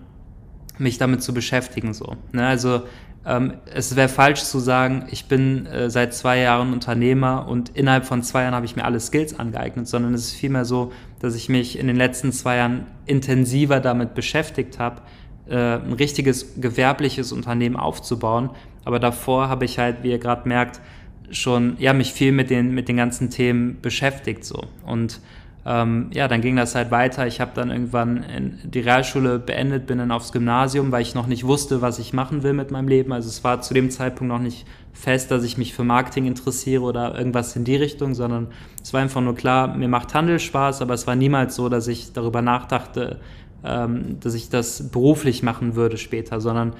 mich damit zu beschäftigen. So. Ne? Also ähm, es wäre falsch zu sagen, ich bin äh, seit zwei Jahren Unternehmer und innerhalb von zwei Jahren habe ich mir alle Skills angeeignet, sondern es ist vielmehr so, dass ich mich in den letzten zwei Jahren intensiver damit beschäftigt habe, äh, ein richtiges gewerbliches Unternehmen aufzubauen. Aber davor habe ich halt, wie ihr gerade merkt, schon ja, mich viel mit den, mit den ganzen Themen beschäftigt. So. Und ähm, ja, dann ging das halt weiter. Ich habe dann irgendwann die Realschule beendet, bin dann aufs Gymnasium, weil ich noch nicht wusste, was ich machen will mit meinem Leben. Also es war zu dem Zeitpunkt noch nicht fest, dass ich mich für Marketing interessiere oder irgendwas in die Richtung, sondern es war einfach nur klar, mir macht Handel Spaß, aber es war niemals so, dass ich darüber nachdachte, ähm, dass ich das beruflich machen würde später, sondern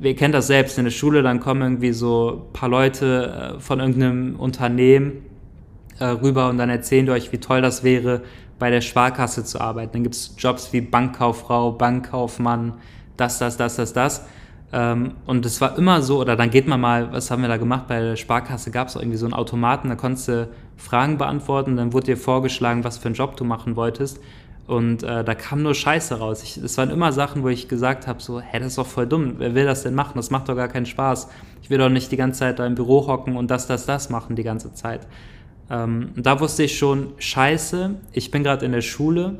ihr kennt das selbst in der Schule, dann kommen irgendwie so ein paar Leute äh, von irgendeinem Unternehmen äh, rüber und dann erzählen die euch, wie toll das wäre, bei der Sparkasse zu arbeiten. Dann gibt es Jobs wie Bankkauffrau, Bankkaufmann, das, das, das, das, das. Ähm, und es war immer so, oder dann geht man mal, was haben wir da gemacht? Bei der Sparkasse gab es irgendwie so einen Automaten, da konntest du Fragen beantworten, dann wurde dir vorgeschlagen, was für einen Job du machen wolltest. Und äh, da kam nur Scheiße raus. Es waren immer Sachen, wo ich gesagt habe, so, hä, das ist doch voll dumm. Wer will das denn machen? Das macht doch gar keinen Spaß. Ich will doch nicht die ganze Zeit da im Büro hocken und das, das, das machen die ganze Zeit. Ähm, da wusste ich schon, scheiße, ich bin gerade in der Schule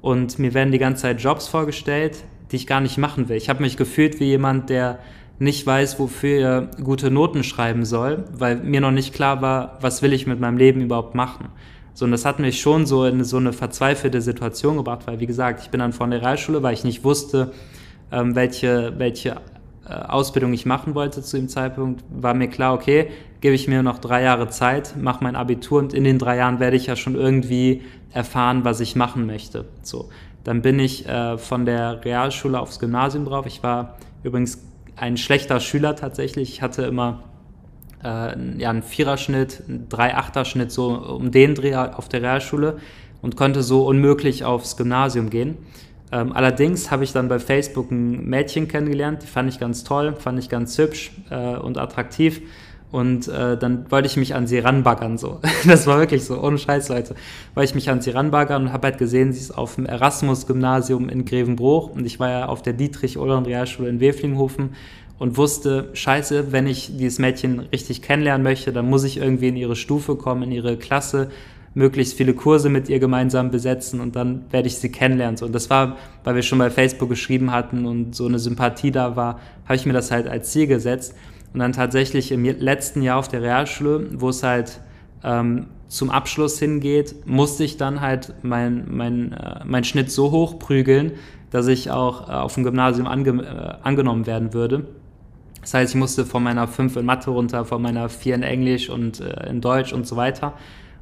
und mir werden die ganze Zeit Jobs vorgestellt, die ich gar nicht machen will. Ich habe mich gefühlt wie jemand, der nicht weiß, wofür er gute Noten schreiben soll, weil mir noch nicht klar war, was will ich mit meinem Leben überhaupt machen. So, und das hat mich schon so in so eine verzweifelte Situation gebracht, weil, wie gesagt, ich bin dann von der Realschule, weil ich nicht wusste, ähm, welche, welche äh, Ausbildung ich machen wollte zu dem Zeitpunkt, war mir klar, okay, gebe ich mir noch drei Jahre Zeit, mache mein Abitur und in den drei Jahren werde ich ja schon irgendwie erfahren, was ich machen möchte. So, dann bin ich äh, von der Realschule aufs Gymnasium drauf. Ich war übrigens ein schlechter Schüler tatsächlich. Ich hatte immer äh, ja, einen Viererschnitt, einen Drei-Achter-Schnitt so um den Dreh auf der Realschule und konnte so unmöglich aufs Gymnasium gehen. Ähm, allerdings habe ich dann bei Facebook ein Mädchen kennengelernt, die fand ich ganz toll, fand ich ganz hübsch äh, und attraktiv. Und äh, dann wollte ich mich an sie ranbaggern, so. [laughs] Das war wirklich so, ohne Scheiß, Leute. Wollte ich mich an sie ranbaggern und habe halt gesehen, sie ist auf dem Erasmus-Gymnasium in Grevenbruch und ich war ja auf der Dietrich-Ohlern-Realschule in Weflinghofen und wusste, scheiße, wenn ich dieses Mädchen richtig kennenlernen möchte, dann muss ich irgendwie in ihre Stufe kommen, in ihre Klasse, möglichst viele Kurse mit ihr gemeinsam besetzen und dann werde ich sie kennenlernen. Und das war, weil wir schon bei Facebook geschrieben hatten und so eine Sympathie da war, habe ich mir das halt als Ziel gesetzt. Und dann tatsächlich im letzten Jahr auf der Realschule, wo es halt ähm, zum Abschluss hingeht, musste ich dann halt mein, mein, äh, mein Schnitt so hoch prügeln, dass ich auch äh, auf dem Gymnasium ange, äh, angenommen werden würde. Das heißt, ich musste von meiner 5 in Mathe runter, von meiner 4 in Englisch und äh, in Deutsch und so weiter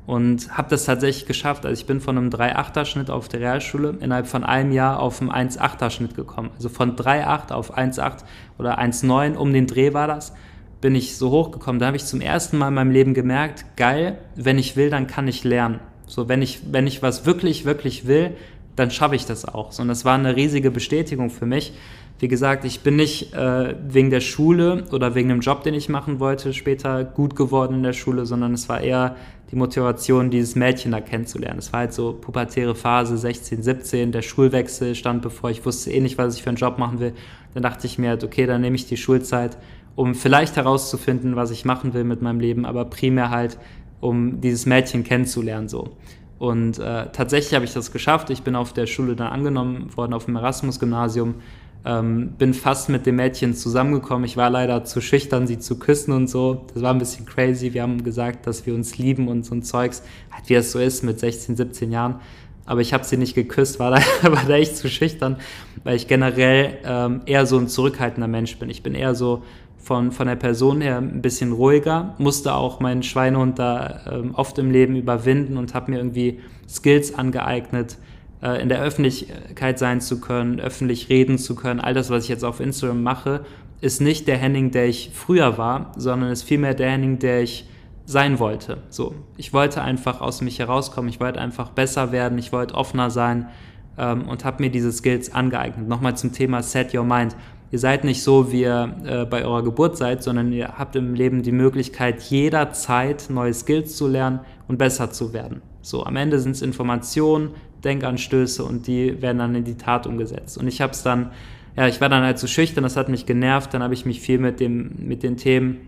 und habe das tatsächlich geschafft. Also ich bin von einem 3,8er Schnitt auf der Realschule innerhalb von einem Jahr auf einen 1,8er Schnitt gekommen. Also von 3,8 auf 1,8 oder 1,9, um den Dreh war das, bin ich so hochgekommen. Da habe ich zum ersten Mal in meinem Leben gemerkt, geil, wenn ich will, dann kann ich lernen. So, wenn ich, wenn ich was wirklich, wirklich will, dann schaffe ich das auch. So, und das war eine riesige Bestätigung für mich. Wie gesagt, ich bin nicht äh, wegen der Schule oder wegen dem Job, den ich machen wollte, später gut geworden in der Schule, sondern es war eher die Motivation, dieses Mädchen da kennenzulernen. Es war halt so pubertäre Phase, 16, 17, der Schulwechsel stand bevor, ich wusste eh nicht, was ich für einen Job machen will. Dann dachte ich mir halt, okay, dann nehme ich die Schulzeit, um vielleicht herauszufinden, was ich machen will mit meinem Leben, aber primär halt, um dieses Mädchen kennenzulernen so. Und äh, tatsächlich habe ich das geschafft. Ich bin auf der Schule dann angenommen worden, auf dem Erasmus-Gymnasium ähm, bin fast mit dem Mädchen zusammengekommen. Ich war leider zu schüchtern, sie zu küssen und so. Das war ein bisschen crazy. Wir haben gesagt, dass wir uns lieben und so ein Zeugs, halt wie es so ist mit 16, 17 Jahren. Aber ich habe sie nicht geküsst, war [laughs] da, war da echt zu schüchtern, weil ich generell ähm, eher so ein zurückhaltender Mensch bin. Ich bin eher so von, von der Person her ein bisschen ruhiger, musste auch meinen Schweinehund da ähm, oft im Leben überwinden und habe mir irgendwie Skills angeeignet, in der Öffentlichkeit sein zu können, öffentlich reden zu können, all das, was ich jetzt auf Instagram mache, ist nicht der Henning, der ich früher war, sondern ist vielmehr der Henning, der ich sein wollte. So, ich wollte einfach aus mich herauskommen, ich wollte einfach besser werden, ich wollte offener sein ähm, und habe mir diese Skills angeeignet. Nochmal zum Thema Set Your Mind. Ihr seid nicht so, wie ihr äh, bei eurer Geburt seid, sondern ihr habt im Leben die Möglichkeit, jederzeit neue Skills zu lernen und besser zu werden. So, am Ende sind es Informationen, Denkanstöße und die werden dann in die Tat umgesetzt. Und ich habe es dann, ja, ich war dann halt so schüchtern, das hat mich genervt, dann habe ich mich viel mit, dem, mit den Themen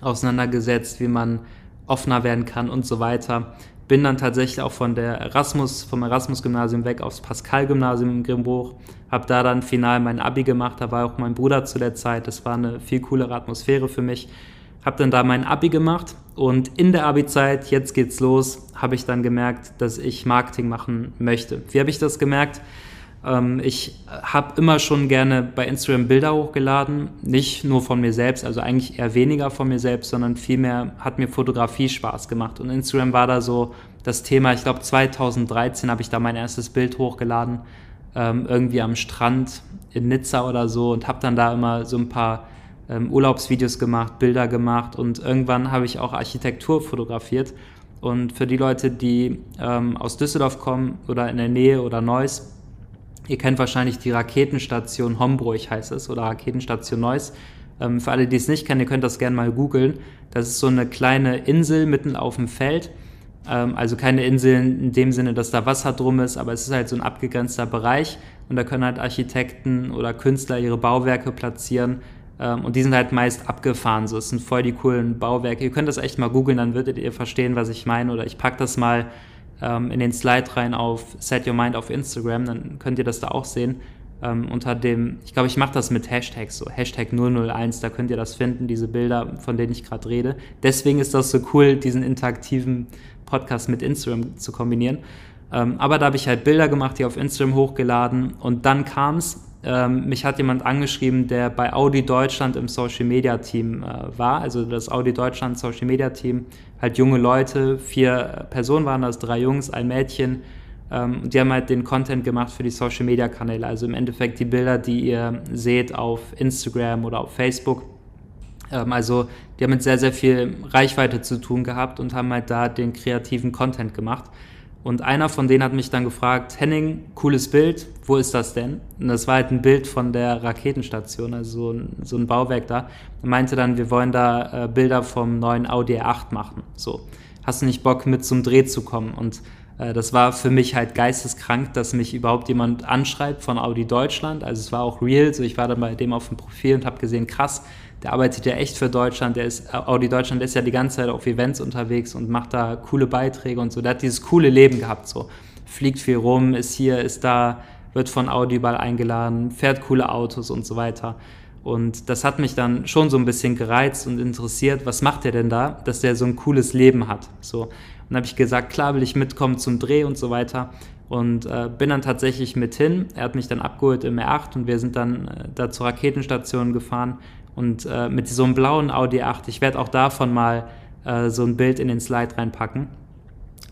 auseinandergesetzt, wie man offener werden kann und so weiter. Bin dann tatsächlich auch von der Erasmus, vom Erasmus-Gymnasium weg aufs Pascal-Gymnasium in Grimbruch, habe da dann final mein Abi gemacht, da war auch mein Bruder zu der Zeit, das war eine viel coolere Atmosphäre für mich habe dann da mein Abi gemacht und in der Abi-Zeit, jetzt geht's los, habe ich dann gemerkt, dass ich Marketing machen möchte. Wie habe ich das gemerkt? Ähm, ich habe immer schon gerne bei Instagram Bilder hochgeladen, nicht nur von mir selbst, also eigentlich eher weniger von mir selbst, sondern vielmehr hat mir Fotografie Spaß gemacht. Und Instagram war da so das Thema, ich glaube 2013 habe ich da mein erstes Bild hochgeladen, ähm, irgendwie am Strand in Nizza oder so und habe dann da immer so ein paar ähm, Urlaubsvideos gemacht, Bilder gemacht und irgendwann habe ich auch Architektur fotografiert. Und für die Leute, die ähm, aus Düsseldorf kommen oder in der Nähe oder Neuss, Ihr kennt wahrscheinlich die Raketenstation Hombruch heißt es oder Raketenstation Neuss. Ähm, für alle, die es nicht kennen, ihr könnt das gerne mal googeln. Das ist so eine kleine Insel mitten auf dem Feld. Ähm, also keine Insel in dem Sinne, dass da Wasser drum ist, aber es ist halt so ein abgegrenzter Bereich und da können halt Architekten oder Künstler ihre Bauwerke platzieren. Ähm, und die sind halt meist abgefahren. So, es sind voll die coolen Bauwerke. Ihr könnt das echt mal googeln, dann würdet ihr verstehen, was ich meine. Oder ich packe das mal ähm, in den Slide rein auf Set Your Mind auf Instagram, dann könnt ihr das da auch sehen. Ähm, unter dem, ich glaube, ich mache das mit Hashtags, so Hashtag 001, da könnt ihr das finden, diese Bilder, von denen ich gerade rede. Deswegen ist das so cool, diesen interaktiven Podcast mit Instagram zu kombinieren. Ähm, aber da habe ich halt Bilder gemacht, die auf Instagram hochgeladen und dann kam es, ähm, mich hat jemand angeschrieben, der bei Audi Deutschland im Social Media Team äh, war, also das Audi Deutschland Social Media Team, halt junge Leute, vier Personen waren das, drei Jungs, ein Mädchen. Ähm, die haben halt den Content gemacht für die Social Media Kanäle, also im Endeffekt die Bilder, die ihr seht auf Instagram oder auf Facebook. Ähm, also die haben mit sehr, sehr viel Reichweite zu tun gehabt und haben halt da den kreativen Content gemacht. Und einer von denen hat mich dann gefragt, Henning, cooles Bild, wo ist das denn? Und das war halt ein Bild von der Raketenstation, also so ein, so ein Bauwerk da. Er meinte dann, wir wollen da äh, Bilder vom neuen Audi R8 machen. So, hast du nicht Bock mit zum Dreh zu kommen? Und äh, das war für mich halt geisteskrank, dass mich überhaupt jemand anschreibt von Audi Deutschland. Also es war auch real, so ich war dann bei dem auf dem Profil und habe gesehen, krass, der arbeitet ja echt für Deutschland, der ist, Audi Deutschland ist ja die ganze Zeit auf Events unterwegs und macht da coole Beiträge und so. Der hat dieses coole Leben gehabt, so. Fliegt viel rum, ist hier, ist da, wird von Audi überall eingeladen, fährt coole Autos und so weiter. Und das hat mich dann schon so ein bisschen gereizt und interessiert, was macht er denn da, dass der so ein cooles Leben hat. So. Und habe ich gesagt, klar will ich mitkommen zum Dreh und so weiter. Und äh, bin dann tatsächlich mit hin. Er hat mich dann abgeholt im R8 und wir sind dann äh, da zur Raketenstation gefahren und äh, mit so einem blauen Audi 8, ich werde auch davon mal äh, so ein Bild in den Slide reinpacken.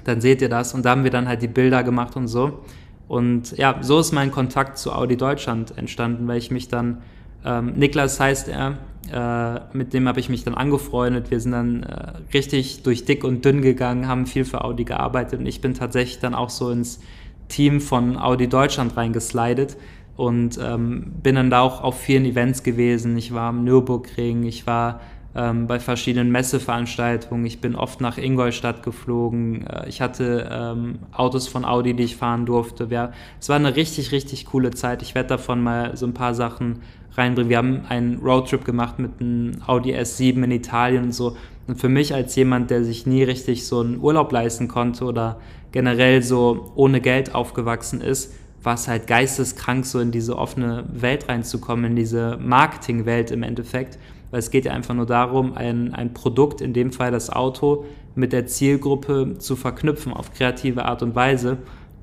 Dann seht ihr das. Und da haben wir dann halt die Bilder gemacht und so. Und ja, so ist mein Kontakt zu Audi Deutschland entstanden, weil ich mich dann, ähm, Niklas heißt er, äh, mit dem habe ich mich dann angefreundet. Wir sind dann äh, richtig durch dick und dünn gegangen, haben viel für Audi gearbeitet und ich bin tatsächlich dann auch so ins Team von Audi Deutschland reingeslidet und ähm, bin dann da auch auf vielen Events gewesen. Ich war am Nürburgring, ich war ähm, bei verschiedenen Messeveranstaltungen, ich bin oft nach Ingolstadt geflogen, äh, ich hatte ähm, Autos von Audi, die ich fahren durfte. Ja, es war eine richtig, richtig coole Zeit. Ich werde davon mal so ein paar Sachen reinbringen. Wir haben einen Roadtrip gemacht mit einem Audi S7 in Italien und so. Und für mich als jemand, der sich nie richtig so einen Urlaub leisten konnte oder generell so ohne Geld aufgewachsen ist, war es halt geisteskrank, so in diese offene Welt reinzukommen, in diese Marketingwelt im Endeffekt. Weil es geht ja einfach nur darum, ein, ein Produkt, in dem Fall das Auto, mit der Zielgruppe zu verknüpfen auf kreative Art und Weise.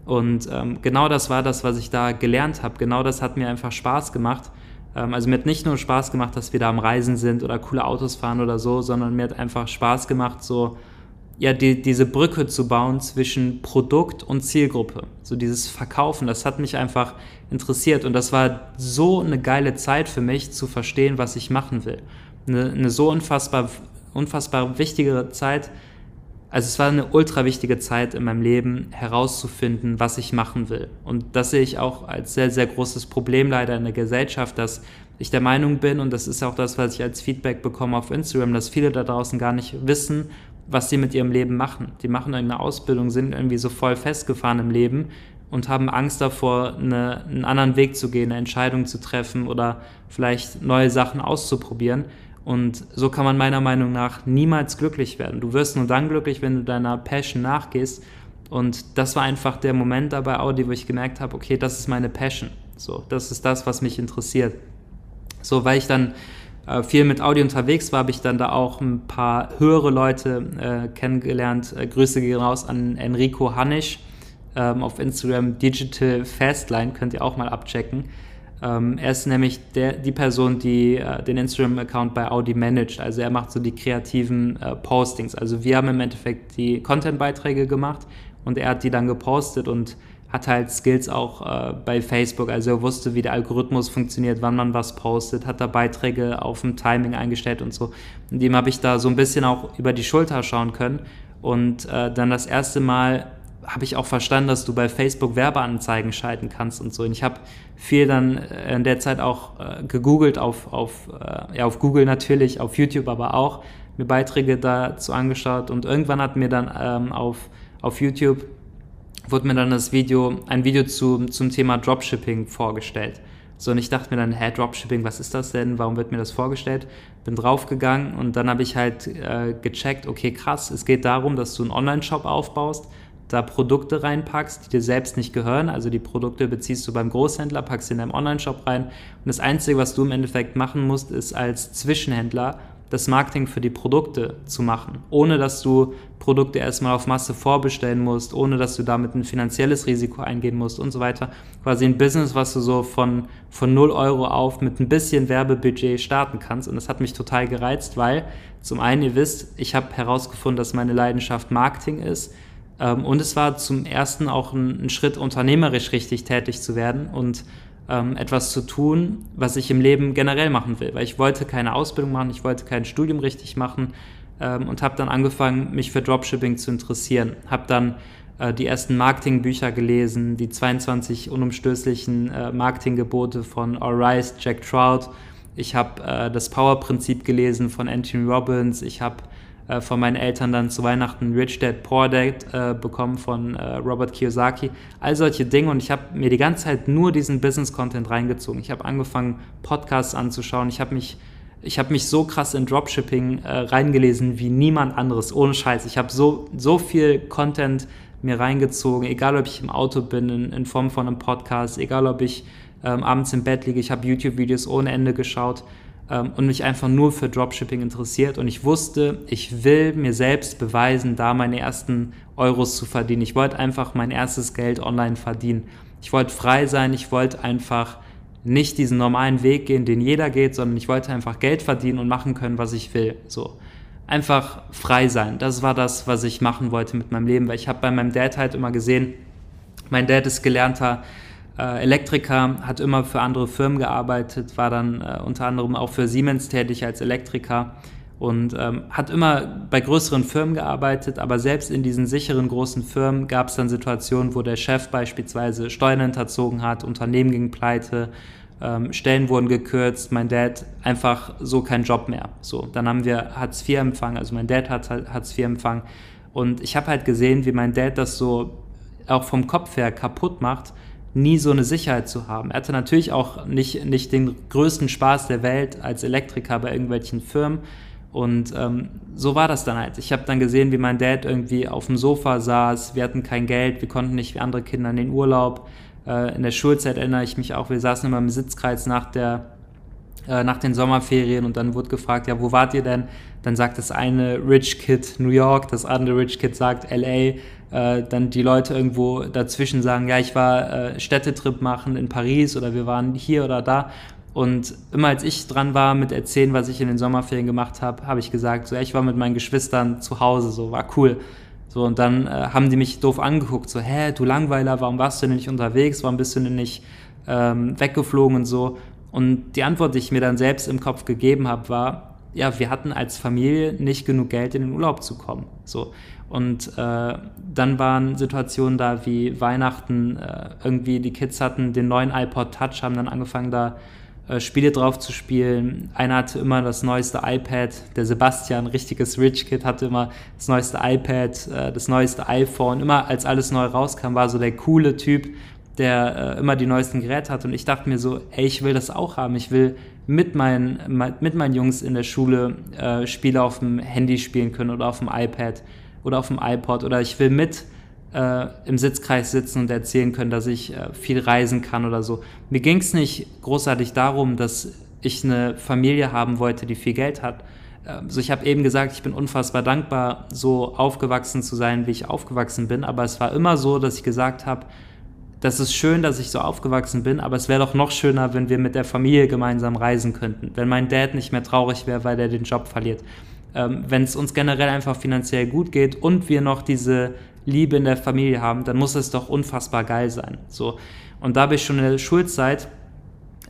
Und ähm, genau das war das, was ich da gelernt habe. Genau das hat mir einfach Spaß gemacht. Ähm, also mir hat nicht nur Spaß gemacht, dass wir da am Reisen sind oder coole Autos fahren oder so, sondern mir hat einfach Spaß gemacht, so ja, die, diese Brücke zu bauen zwischen Produkt und Zielgruppe. So dieses Verkaufen, das hat mich einfach interessiert und das war so eine geile Zeit für mich zu verstehen, was ich machen will. Eine, eine so unfassbar, unfassbar wichtige Zeit. Also es war eine ultra wichtige Zeit in meinem Leben, herauszufinden, was ich machen will. Und das sehe ich auch als sehr, sehr großes Problem leider in der Gesellschaft, dass ich der Meinung bin, und das ist auch das, was ich als Feedback bekomme auf Instagram, dass viele da draußen gar nicht wissen, was sie mit ihrem Leben machen. Die machen eine Ausbildung, sind irgendwie so voll festgefahren im Leben und haben Angst davor, eine, einen anderen Weg zu gehen, eine Entscheidung zu treffen oder vielleicht neue Sachen auszuprobieren. Und so kann man meiner Meinung nach niemals glücklich werden. Du wirst nur dann glücklich, wenn du deiner Passion nachgehst. Und das war einfach der Moment dabei Audi, wo ich gemerkt habe, okay, das ist meine Passion. So, das ist das, was mich interessiert. So, weil ich dann viel mit Audi unterwegs war, habe ich dann da auch ein paar höhere Leute äh, kennengelernt. Äh, Grüße gehen raus an Enrico Hannisch ähm, auf Instagram Digital Fastline, könnt ihr auch mal abchecken. Ähm, er ist nämlich der, die Person, die äh, den Instagram-Account bei Audi managt. Also er macht so die kreativen äh, Postings. Also wir haben im Endeffekt die Content-Beiträge gemacht und er hat die dann gepostet und hat halt Skills auch äh, bei Facebook, also er wusste, wie der Algorithmus funktioniert, wann man was postet, hat da Beiträge auf dem Timing eingestellt und so. Und dem habe ich da so ein bisschen auch über die Schulter schauen können und äh, dann das erste Mal habe ich auch verstanden, dass du bei Facebook Werbeanzeigen schalten kannst und so. Und ich habe viel dann in der Zeit auch äh, gegoogelt, auf, auf, äh, ja, auf Google natürlich, auf YouTube aber auch, mir Beiträge dazu angeschaut und irgendwann hat mir dann ähm, auf, auf YouTube wurde mir dann das Video, ein Video zu, zum Thema Dropshipping vorgestellt. So, und ich dachte mir dann, hä, Dropshipping, was ist das denn? Warum wird mir das vorgestellt? Bin draufgegangen und dann habe ich halt äh, gecheckt, okay, krass, es geht darum, dass du einen Online-Shop aufbaust, da Produkte reinpackst, die dir selbst nicht gehören. Also die Produkte beziehst du beim Großhändler, packst sie in deinem Online-Shop rein. Und das Einzige, was du im Endeffekt machen musst, ist als Zwischenhändler das Marketing für die Produkte zu machen, ohne dass du Produkte erstmal auf Masse vorbestellen musst, ohne dass du damit ein finanzielles Risiko eingehen musst und so weiter. Quasi ein Business, was du so von, von 0 Euro auf mit ein bisschen Werbebudget starten kannst. Und das hat mich total gereizt, weil zum einen, ihr wisst, ich habe herausgefunden, dass meine Leidenschaft Marketing ist. Ähm, und es war zum ersten auch ein, ein Schritt, unternehmerisch richtig tätig zu werden und ähm, etwas zu tun, was ich im Leben generell machen will. Weil ich wollte keine Ausbildung machen, ich wollte kein Studium richtig machen ähm, und habe dann angefangen, mich für Dropshipping zu interessieren. Habe dann äh, die ersten Marketingbücher gelesen, die 22 unumstößlichen äh, Marketinggebote von All Jack Trout. Ich habe äh, das Power-Prinzip gelesen von Anthony Robbins. Ich habe äh, von meinen Eltern dann zu Weihnachten Rich Dad Poor Dad äh, bekommen von äh, Robert Kiyosaki. All solche Dinge und ich habe mir die ganze Zeit nur diesen Business-Content reingezogen. Ich habe angefangen, Podcasts anzuschauen. Ich habe mich ich habe mich so krass in Dropshipping äh, reingelesen wie niemand anderes, ohne Scheiß. Ich habe so, so viel Content mir reingezogen, egal ob ich im Auto bin, in, in Form von einem Podcast, egal ob ich ähm, abends im Bett liege, ich habe YouTube-Videos ohne Ende geschaut ähm, und mich einfach nur für Dropshipping interessiert. Und ich wusste, ich will mir selbst beweisen, da meine ersten Euros zu verdienen. Ich wollte einfach mein erstes Geld online verdienen. Ich wollte frei sein, ich wollte einfach nicht diesen normalen Weg gehen, den jeder geht, sondern ich wollte einfach Geld verdienen und machen können, was ich will. So einfach frei sein. Das war das, was ich machen wollte mit meinem Leben, weil ich habe bei meinem Dad halt immer gesehen, mein Dad ist gelernter äh, Elektriker, hat immer für andere Firmen gearbeitet, war dann äh, unter anderem auch für Siemens tätig als Elektriker und ähm, hat immer bei größeren Firmen gearbeitet, aber selbst in diesen sicheren großen Firmen gab es dann Situationen, wo der Chef beispielsweise Steuern hinterzogen hat, Unternehmen gingen pleite, ähm, Stellen wurden gekürzt, mein Dad einfach so kein Job mehr. So, dann haben wir Hartz IV empfangen, also mein Dad hat Hartz IV empfangen und ich habe halt gesehen, wie mein Dad das so auch vom Kopf her kaputt macht nie so eine Sicherheit zu haben. Er hatte natürlich auch nicht, nicht den größten Spaß der Welt als Elektriker bei irgendwelchen Firmen. Und ähm, so war das dann halt. Ich habe dann gesehen, wie mein Dad irgendwie auf dem Sofa saß. Wir hatten kein Geld, wir konnten nicht wie andere Kinder in den Urlaub. Äh, in der Schulzeit erinnere ich mich auch, wir saßen immer im Sitzkreis nach der äh, nach den Sommerferien und dann wurde gefragt, ja, wo wart ihr denn? Dann sagt das eine Rich Kid New York, das andere Rich Kid sagt LA, äh, dann die Leute irgendwo dazwischen sagen, ja, ich war äh, Städtetrip machen in Paris oder wir waren hier oder da. Und immer als ich dran war mit erzählen, was ich in den Sommerferien gemacht habe, habe ich gesagt, so, ich war mit meinen Geschwistern zu Hause, so war cool. So, und dann äh, haben die mich doof angeguckt, so, hä, du Langweiler, warum warst du denn nicht unterwegs, warum bist du denn nicht ähm, weggeflogen und so. Und die Antwort, die ich mir dann selbst im Kopf gegeben habe, war, ja, wir hatten als Familie nicht genug Geld, in den Urlaub zu kommen. So. Und äh, dann waren Situationen da wie Weihnachten, äh, irgendwie die Kids hatten den neuen iPod Touch, haben dann angefangen da äh, Spiele drauf zu spielen. Einer hatte immer das neueste iPad, der Sebastian, richtiges Rich Kid, hatte immer das neueste iPad, äh, das neueste iPhone. Immer als alles neu rauskam, war so der coole Typ, der äh, immer die neuesten Geräte hat. Und ich dachte mir so, ey, ich will das auch haben. Ich will mit meinen, mit meinen Jungs in der Schule äh, Spiele auf dem Handy spielen können oder auf dem iPad oder auf dem iPod oder ich will mit äh, im Sitzkreis sitzen und erzählen können, dass ich äh, viel reisen kann oder so. Mir ging es nicht großartig darum, dass ich eine Familie haben wollte, die viel Geld hat. Also ich habe eben gesagt, ich bin unfassbar dankbar, so aufgewachsen zu sein, wie ich aufgewachsen bin, aber es war immer so, dass ich gesagt habe, das ist schön, dass ich so aufgewachsen bin, aber es wäre doch noch schöner, wenn wir mit der Familie gemeinsam reisen könnten, wenn mein Dad nicht mehr traurig wäre, weil er den Job verliert. Ähm, wenn es uns generell einfach finanziell gut geht und wir noch diese Liebe in der Familie haben, dann muss es doch unfassbar geil sein. So. Und da habe ich schon in der Schulzeit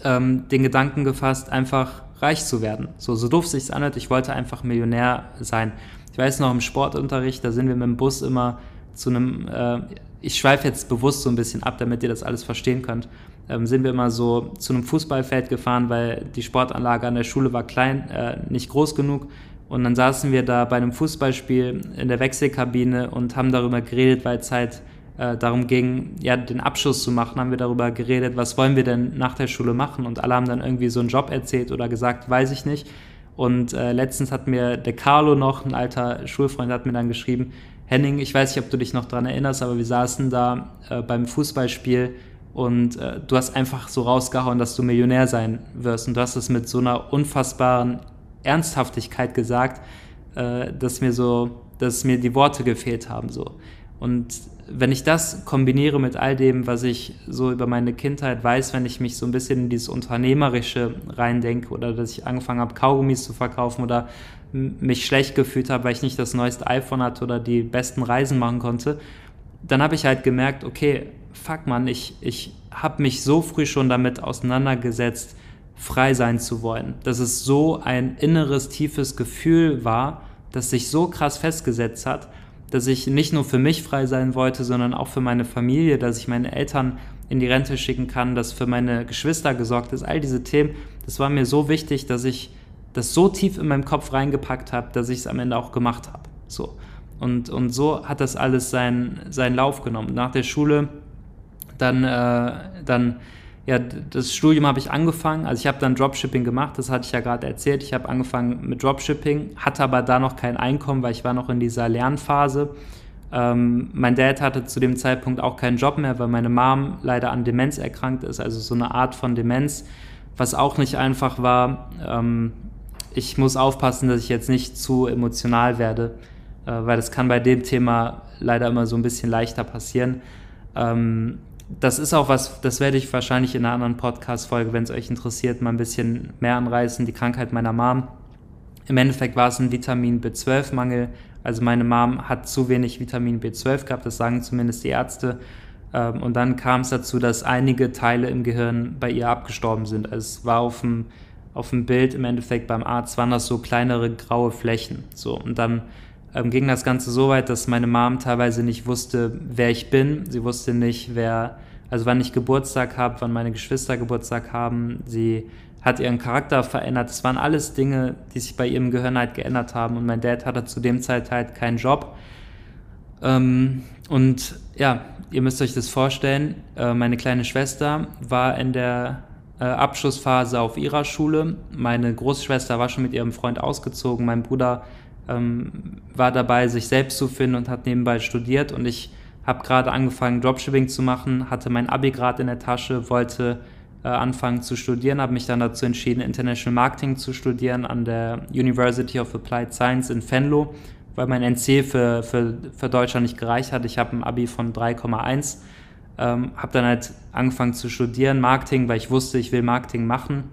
ähm, den Gedanken gefasst, einfach reich zu werden. So, so doof sich anhört, ich wollte einfach Millionär sein. Ich weiß noch im Sportunterricht, da sind wir mit dem Bus immer zu einem, äh, ich schweife jetzt bewusst so ein bisschen ab, damit ihr das alles verstehen könnt, ähm, sind wir immer so zu einem Fußballfeld gefahren, weil die Sportanlage an der Schule war klein, äh, nicht groß genug. Und dann saßen wir da bei einem Fußballspiel in der Wechselkabine und haben darüber geredet, weil es halt äh, darum ging, ja, den Abschluss zu machen, haben wir darüber geredet, was wollen wir denn nach der Schule machen? Und alle haben dann irgendwie so einen Job erzählt oder gesagt, weiß ich nicht. Und äh, letztens hat mir der Carlo noch, ein alter Schulfreund, hat mir dann geschrieben, Henning, ich weiß nicht, ob du dich noch daran erinnerst, aber wir saßen da äh, beim Fußballspiel und äh, du hast einfach so rausgehauen, dass du Millionär sein wirst. Und du hast es mit so einer unfassbaren Ernsthaftigkeit gesagt, äh, dass mir so, dass mir die Worte gefehlt haben so. Und wenn ich das kombiniere mit all dem, was ich so über meine Kindheit weiß, wenn ich mich so ein bisschen in dieses Unternehmerische reindenke oder dass ich angefangen habe, Kaugummis zu verkaufen oder mich schlecht gefühlt habe, weil ich nicht das neueste iPhone hatte oder die besten Reisen machen konnte, dann habe ich halt gemerkt, okay, fuck man, ich, ich habe mich so früh schon damit auseinandergesetzt, frei sein zu wollen. Dass es so ein inneres, tiefes Gefühl war, das sich so krass festgesetzt hat, dass ich nicht nur für mich frei sein wollte, sondern auch für meine Familie, dass ich meine Eltern in die Rente schicken kann, dass für meine Geschwister gesorgt ist. All diese Themen, das war mir so wichtig, dass ich das so tief in meinem Kopf reingepackt habe, dass ich es am Ende auch gemacht habe. So. Und, und so hat das alles seinen, seinen Lauf genommen. Nach der Schule dann, äh, dann ja, das Studium habe ich angefangen, also ich habe dann Dropshipping gemacht, das hatte ich ja gerade erzählt. Ich habe angefangen mit Dropshipping, hatte aber da noch kein Einkommen, weil ich war noch in dieser Lernphase. Ähm, mein Dad hatte zu dem Zeitpunkt auch keinen Job mehr, weil meine Mom leider an Demenz erkrankt ist, also so eine Art von Demenz, was auch nicht einfach war. Ähm, ich muss aufpassen, dass ich jetzt nicht zu emotional werde, äh, weil das kann bei dem Thema leider immer so ein bisschen leichter passieren. Ähm, das ist auch was, das werde ich wahrscheinlich in einer anderen Podcast-Folge, wenn es euch interessiert, mal ein bisschen mehr anreißen, die Krankheit meiner Mom. Im Endeffekt war es ein Vitamin B12-Mangel. Also meine Mom hat zu wenig Vitamin B12 gehabt, das sagen zumindest die Ärzte. Ähm, und dann kam es dazu, dass einige Teile im Gehirn bei ihr abgestorben sind. Also es war auf dem, auf dem Bild im Endeffekt beim Arzt, waren das so kleinere graue Flächen. So, und dann ähm, ging das Ganze so weit, dass meine Mom teilweise nicht wusste, wer ich bin. Sie wusste nicht, wer, also wann ich Geburtstag habe, wann meine Geschwister Geburtstag haben. Sie hat ihren Charakter verändert. Das waren alles Dinge, die sich bei ihrem Gehirn halt geändert haben. Und mein Dad hatte zu dem Zeit halt keinen Job. Ähm, und ja, ihr müsst euch das vorstellen. Äh, meine kleine Schwester war in der äh, Abschlussphase auf ihrer Schule. Meine Großschwester war schon mit ihrem Freund ausgezogen. Mein Bruder ähm, war dabei, sich selbst zu finden und hat nebenbei studiert. Und ich habe gerade angefangen, Dropshipping zu machen, hatte mein Abi gerade in der Tasche, wollte äh, anfangen zu studieren, habe mich dann dazu entschieden, International Marketing zu studieren an der University of Applied Science in Venlo, weil mein NC für, für, für Deutschland nicht gereicht hat. Ich habe ein Abi von 3,1. Ähm, habe dann halt angefangen zu studieren, Marketing, weil ich wusste, ich will Marketing machen.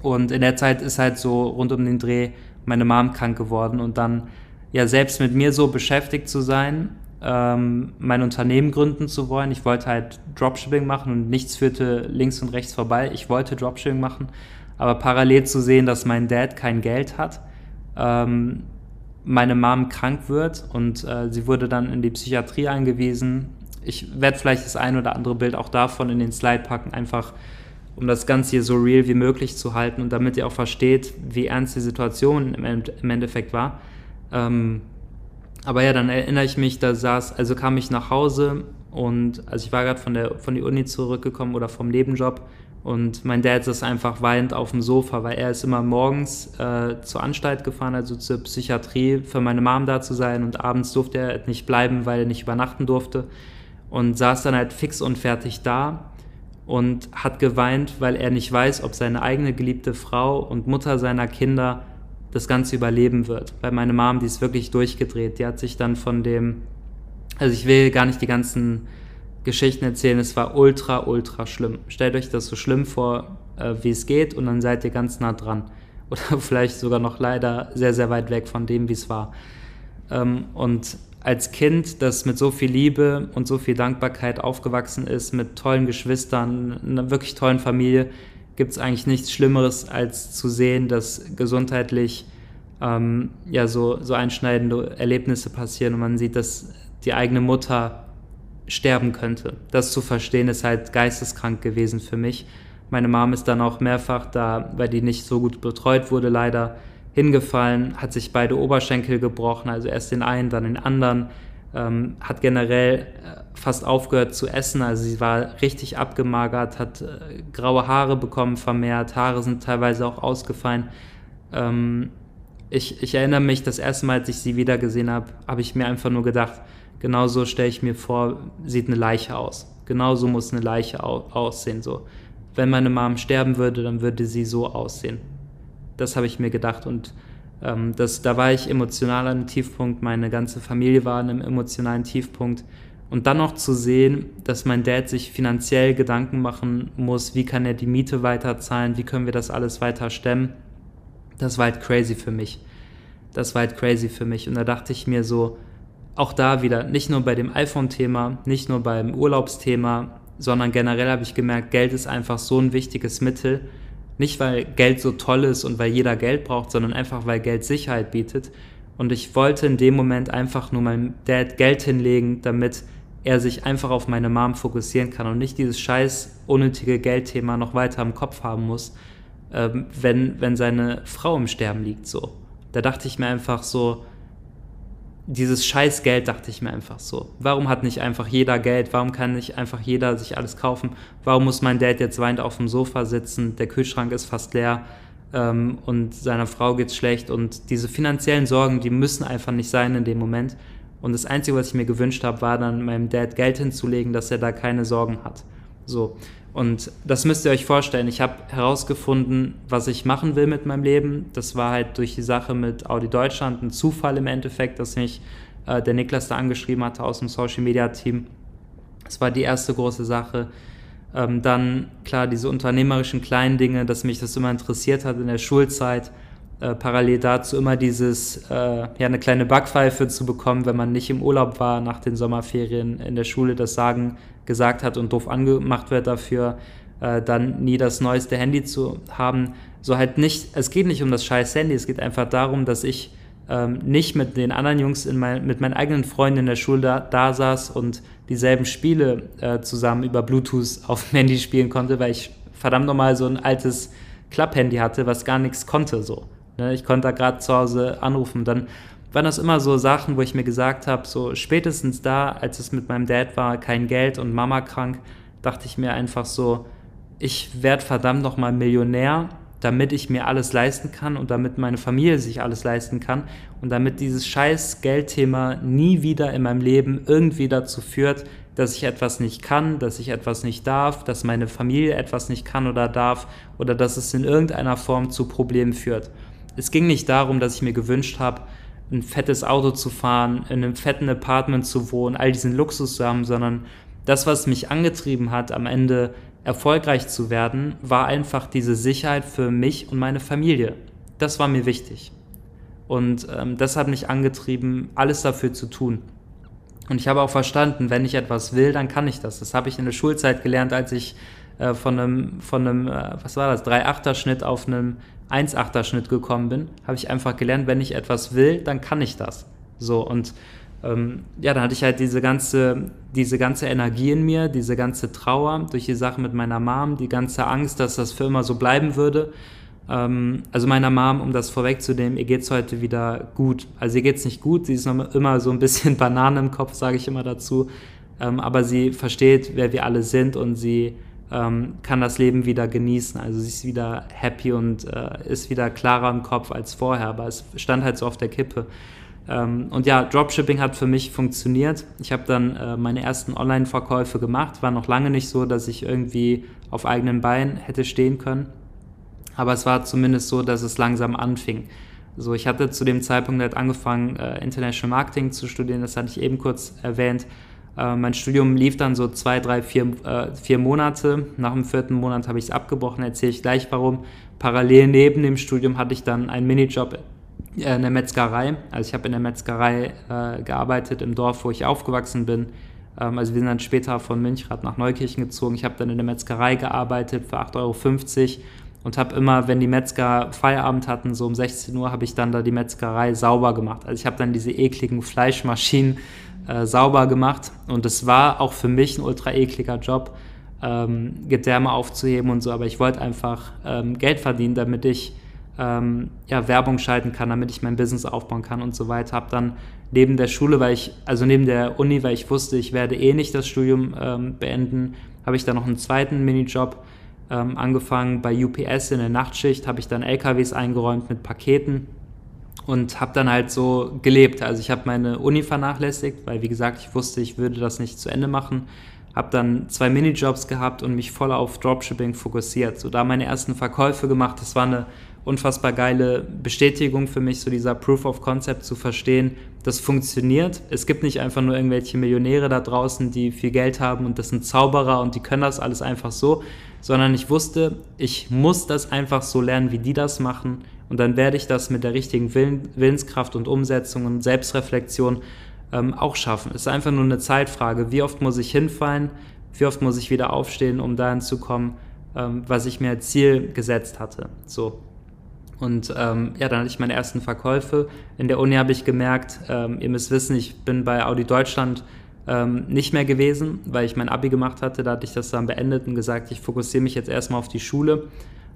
Und in der Zeit ist halt so rund um den Dreh meine Mom krank geworden und dann ja selbst mit mir so beschäftigt zu sein, ähm, mein Unternehmen gründen zu wollen. Ich wollte halt Dropshipping machen und nichts führte links und rechts vorbei. Ich wollte Dropshipping machen, aber parallel zu sehen, dass mein Dad kein Geld hat, ähm, meine Mom krank wird und äh, sie wurde dann in die Psychiatrie eingewiesen. Ich werde vielleicht das ein oder andere Bild auch davon in den Slide packen, einfach um das Ganze hier so real wie möglich zu halten und damit ihr auch versteht, wie ernst die Situation im Endeffekt war. Ähm, aber ja, dann erinnere ich mich, da saß, also kam ich nach Hause und also ich war gerade von der von der Uni zurückgekommen oder vom Nebenjob und mein Dad saß einfach weinend auf dem Sofa, weil er ist immer morgens äh, zur Anstalt gefahren, also zur Psychiatrie, für meine Mom da zu sein und abends durfte er nicht bleiben, weil er nicht übernachten durfte und saß dann halt fix und fertig da und hat geweint, weil er nicht weiß, ob seine eigene geliebte Frau und Mutter seiner Kinder das Ganze überleben wird. Weil meine Mom, die ist wirklich durchgedreht. Die hat sich dann von dem, also ich will gar nicht die ganzen Geschichten erzählen, es war ultra, ultra schlimm. Stellt euch das so schlimm vor, äh, wie es geht und dann seid ihr ganz nah dran. [laughs] Oder vielleicht sogar noch leider sehr, sehr weit weg von dem, wie es war. Ähm, und als Kind, das mit so viel Liebe und so viel Dankbarkeit aufgewachsen ist, mit tollen Geschwistern, einer wirklich tollen Familie, gibt es eigentlich nichts Schlimmeres, als zu sehen, dass gesundheitlich ähm, ja so, so einschneidende Erlebnisse passieren und man sieht, dass die eigene Mutter sterben könnte. Das zu verstehen ist halt geisteskrank gewesen für mich. Meine Mom ist dann auch mehrfach da, weil die nicht so gut betreut wurde, leider hingefallen, hat sich beide Oberschenkel gebrochen, also erst den einen, dann den anderen, ähm, hat generell äh, fast aufgehört zu essen, also sie war richtig abgemagert, hat äh, graue Haare bekommen vermehrt, Haare sind teilweise auch ausgefallen. Ähm, ich, ich erinnere mich, das erste Mal, als ich sie wiedergesehen habe, habe ich mir einfach nur gedacht, genauso stelle ich mir vor, sieht eine Leiche aus. Genauso muss eine Leiche au aussehen. So. Wenn meine Mom sterben würde, dann würde sie so aussehen. Das habe ich mir gedacht und ähm, das, da war ich emotional an einem Tiefpunkt, meine ganze Familie war an einem emotionalen Tiefpunkt. Und dann noch zu sehen, dass mein Dad sich finanziell Gedanken machen muss, wie kann er die Miete weiterzahlen, wie können wir das alles weiter stemmen, das war halt crazy für mich. Das war halt crazy für mich. Und da dachte ich mir so, auch da wieder, nicht nur bei dem iPhone-Thema, nicht nur beim Urlaubsthema, sondern generell habe ich gemerkt, Geld ist einfach so ein wichtiges Mittel. Nicht, weil Geld so toll ist und weil jeder Geld braucht, sondern einfach, weil Geld Sicherheit bietet. Und ich wollte in dem Moment einfach nur meinem Dad Geld hinlegen, damit er sich einfach auf meine Mom fokussieren kann und nicht dieses scheiß unnötige Geldthema noch weiter im Kopf haben muss, ähm, wenn, wenn seine Frau im Sterben liegt. So. Da dachte ich mir einfach so, dieses scheiß Geld dachte ich mir einfach so. Warum hat nicht einfach jeder Geld? Warum kann nicht einfach jeder sich alles kaufen? Warum muss mein Dad jetzt weinend auf dem Sofa sitzen? Der Kühlschrank ist fast leer ähm, und seiner Frau geht's schlecht und diese finanziellen Sorgen, die müssen einfach nicht sein in dem Moment. Und das Einzige, was ich mir gewünscht habe, war dann meinem Dad Geld hinzulegen, dass er da keine Sorgen hat. So. Und das müsst ihr euch vorstellen. Ich habe herausgefunden, was ich machen will mit meinem Leben. Das war halt durch die Sache mit Audi Deutschland ein Zufall im Endeffekt, dass mich äh, der Niklas da angeschrieben hatte aus dem Social Media Team. Das war die erste große Sache. Ähm, dann, klar, diese unternehmerischen kleinen Dinge, dass mich das immer interessiert hat in der Schulzeit. Äh, parallel dazu immer dieses, äh, ja, eine kleine Backpfeife zu bekommen, wenn man nicht im Urlaub war nach den Sommerferien in der Schule, das Sagen gesagt hat und doof angemacht wird dafür, äh, dann nie das neueste Handy zu haben. So halt nicht, es geht nicht um das scheiß Handy, es geht einfach darum, dass ich ähm, nicht mit den anderen Jungs, in mein, mit meinen eigenen Freunden in der Schule da, da saß und dieselben Spiele äh, zusammen über Bluetooth auf dem Handy spielen konnte, weil ich verdammt nochmal so ein altes Klapp-Handy hatte, was gar nichts konnte so. Ne? Ich konnte da gerade zu Hause anrufen. Dann waren das immer so Sachen, wo ich mir gesagt habe, so spätestens da, als es mit meinem Dad war, kein Geld und Mama krank, dachte ich mir einfach so, ich werde verdammt nochmal Millionär, damit ich mir alles leisten kann und damit meine Familie sich alles leisten kann und damit dieses scheiß Geldthema nie wieder in meinem Leben irgendwie dazu führt, dass ich etwas nicht kann, dass ich etwas nicht darf, dass meine Familie etwas nicht kann oder darf oder dass es in irgendeiner Form zu Problemen führt. Es ging nicht darum, dass ich mir gewünscht habe, ein fettes Auto zu fahren, in einem fetten Apartment zu wohnen, all diesen Luxus zu haben, sondern das, was mich angetrieben hat, am Ende erfolgreich zu werden, war einfach diese Sicherheit für mich und meine Familie. Das war mir wichtig. Und ähm, das hat mich angetrieben, alles dafür zu tun. Und ich habe auch verstanden, wenn ich etwas will, dann kann ich das. Das habe ich in der Schulzeit gelernt, als ich äh, von einem, von einem äh, was war das, 3-8er-Schnitt auf einem 1-8er-Schnitt gekommen bin, habe ich einfach gelernt, wenn ich etwas will, dann kann ich das. So und ähm, ja, dann hatte ich halt diese ganze, diese ganze Energie in mir, diese ganze Trauer durch die Sache mit meiner Mom, die ganze Angst, dass das für immer so bleiben würde. Ähm, also meiner Mom, um das vorwegzunehmen, ihr geht es heute wieder gut. Also ihr geht es nicht gut, sie ist noch immer so ein bisschen [laughs] Banane im Kopf, sage ich immer dazu. Ähm, aber sie versteht, wer wir alle sind und sie ähm, kann das Leben wieder genießen. Also sie ist wieder happy und äh, ist wieder klarer im Kopf als vorher, aber es stand halt so auf der Kippe. Ähm, und ja, Dropshipping hat für mich funktioniert. Ich habe dann äh, meine ersten Online-Verkäufe gemacht. War noch lange nicht so, dass ich irgendwie auf eigenen Beinen hätte stehen können. Aber es war zumindest so, dass es langsam anfing. So, ich hatte zu dem Zeitpunkt halt angefangen, äh, International Marketing zu studieren, das hatte ich eben kurz erwähnt. Äh, mein Studium lief dann so zwei, drei, vier, äh, vier Monate. Nach dem vierten Monat habe ich es abgebrochen, erzähle ich gleich warum. Parallel neben dem Studium hatte ich dann einen Minijob äh, in der Metzgerei. Also ich habe in der Metzgerei äh, gearbeitet im Dorf, wo ich aufgewachsen bin. Ähm, also wir sind dann später von Münchrath nach Neukirchen gezogen. Ich habe dann in der Metzgerei gearbeitet für 8,50 Euro und habe immer, wenn die Metzger Feierabend hatten, so um 16 Uhr, habe ich dann da die Metzgerei sauber gemacht. Also ich habe dann diese ekligen Fleischmaschinen äh, sauber gemacht. Und es war auch für mich ein ultra ekliger Job, ähm, Gedärme aufzuheben und so. Aber ich wollte einfach ähm, Geld verdienen, damit ich ähm, ja, Werbung schalten kann, damit ich mein Business aufbauen kann und so weiter. Habe dann neben der Schule, weil ich, also neben der Uni, weil ich wusste, ich werde eh nicht das Studium ähm, beenden, habe ich dann noch einen zweiten Minijob ähm, angefangen bei UPS in der Nachtschicht, habe ich dann LKWs eingeräumt mit Paketen und habe dann halt so gelebt. Also ich habe meine Uni vernachlässigt, weil wie gesagt, ich wusste, ich würde das nicht zu Ende machen. Habe dann zwei Minijobs gehabt und mich voll auf Dropshipping fokussiert. So da meine ersten Verkäufe gemacht. Das war eine unfassbar geile Bestätigung für mich, so dieser Proof of Concept zu verstehen, das funktioniert. Es gibt nicht einfach nur irgendwelche Millionäre da draußen, die viel Geld haben und das sind Zauberer und die können das alles einfach so, sondern ich wusste, ich muss das einfach so lernen, wie die das machen und dann werde ich das mit der richtigen Willen, Willenskraft und Umsetzung und Selbstreflexion ähm, auch schaffen. Es ist einfach nur eine Zeitfrage. Wie oft muss ich hinfallen? Wie oft muss ich wieder aufstehen, um dahin zu kommen, ähm, was ich mir als Ziel gesetzt hatte? So. Und ähm, ja, dann hatte ich meine ersten Verkäufe. In der Uni habe ich gemerkt, ähm, ihr müsst wissen, ich bin bei Audi Deutschland ähm, nicht mehr gewesen, weil ich mein Abi gemacht hatte. Da hatte ich das dann beendet und gesagt, ich fokussiere mich jetzt erstmal auf die Schule.